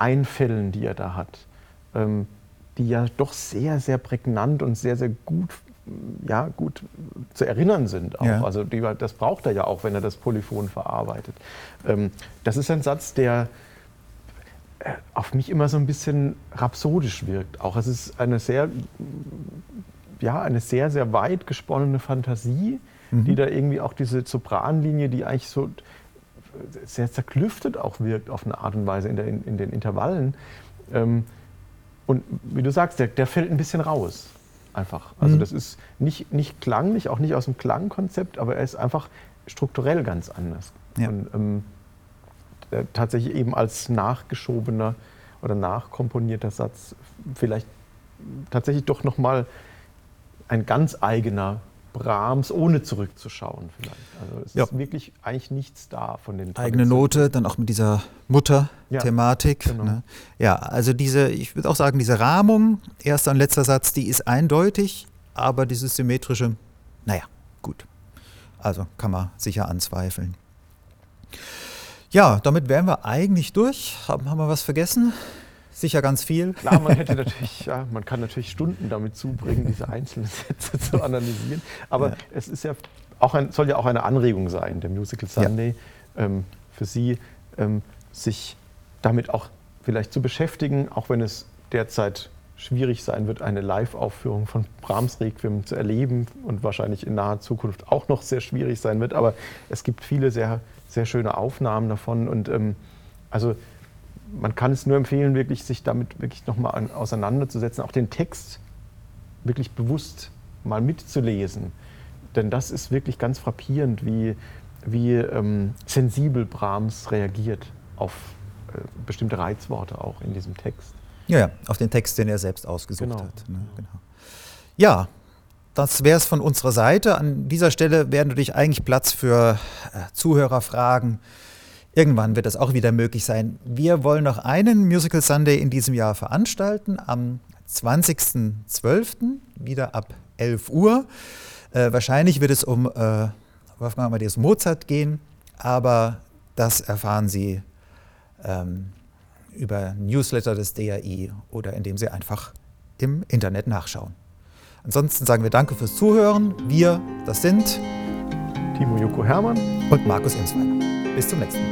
Choreinfällen, die er da hat, ähm, die ja doch sehr, sehr prägnant und sehr, sehr gut, ja, gut zu erinnern sind. Auch. Ja. Also die, das braucht er ja auch, wenn er das Polyphon verarbeitet. Ähm, das ist ein Satz, der äh, auf mich immer so ein bisschen rhapsodisch wirkt. Auch es ist eine sehr, ja, eine sehr, sehr weit gesponnene Fantasie, Mhm. die da irgendwie auch diese Sopranlinie, die eigentlich so sehr zerklüftet auch wirkt auf eine Art und Weise in, der, in, in den Intervallen. Ähm, und wie du sagst, der, der fällt ein bisschen raus. Einfach. Also Mhm. das ist nicht, nicht klanglich, auch nicht aus dem Klangkonzept, aber er ist einfach strukturell ganz anders. Ja. Und, ähm, äh, tatsächlich eben als nachgeschobener oder nachkomponierter Satz vielleicht tatsächlich doch nochmal ein ganz eigener Brahms, ohne zurückzuschauen vielleicht. Also es Ja. ist wirklich eigentlich nichts da von den eigene. Note, dann auch mit dieser Mutter-Thematik. Ja, genau. ne? ja, also diese, ich würde auch sagen, diese Rahmung, erster und letzter Satz, die ist eindeutig, aber dieses symmetrische, naja, gut. Also kann man sicher anzweifeln. Ja, damit wären wir eigentlich durch. Haben, haben wir was vergessen? Sicher ganz viel. Klar, man hätte (laughs) natürlich, ja, man kann natürlich Stunden damit zubringen, diese einzelnen (laughs) Sätze zu analysieren. Aber Ja. es ist ja auch ein, soll ja auch eine Anregung sein, der Musical Ja. Sunday, ähm, für Sie, ähm, sich damit auch vielleicht zu beschäftigen, auch wenn es derzeit schwierig sein wird, eine Live-Aufführung von Brahms Requiem zu erleben und wahrscheinlich in naher Zukunft auch noch sehr schwierig sein wird. Aber es gibt viele sehr, sehr schöne Aufnahmen davon und ähm, also man kann es nur empfehlen, wirklich sich damit wirklich nochmal an- auseinanderzusetzen, auch den Text wirklich bewusst mal mitzulesen. Denn das ist wirklich ganz frappierend, wie, wie ähm, sensibel Brahms reagiert auf äh, bestimmte Reizworte auch in diesem Text. Ja, ja, auf den Text, den er selbst ausgesucht Genau. hat. Ne? Genau. Ja, das wäre es von unserer Seite. An dieser Stelle wäre natürlich eigentlich Platz für äh, Zuhörerfragen. Irgendwann wird das auch wieder möglich sein. Wir wollen noch einen Musical Sunday in diesem Jahr veranstalten am 20.12. wieder ab 11 Uhr. Äh, wahrscheinlich wird es um äh, Wolfgang Amadeus Mozart gehen, aber das erfahren Sie ähm, über Newsletter des DAI oder indem Sie einfach im Internet nachschauen. Ansonsten sagen wir Danke fürs Zuhören. Wir, das sind Timo Joko Hermann und Markus Insweiler. Bis zum nächsten Mal.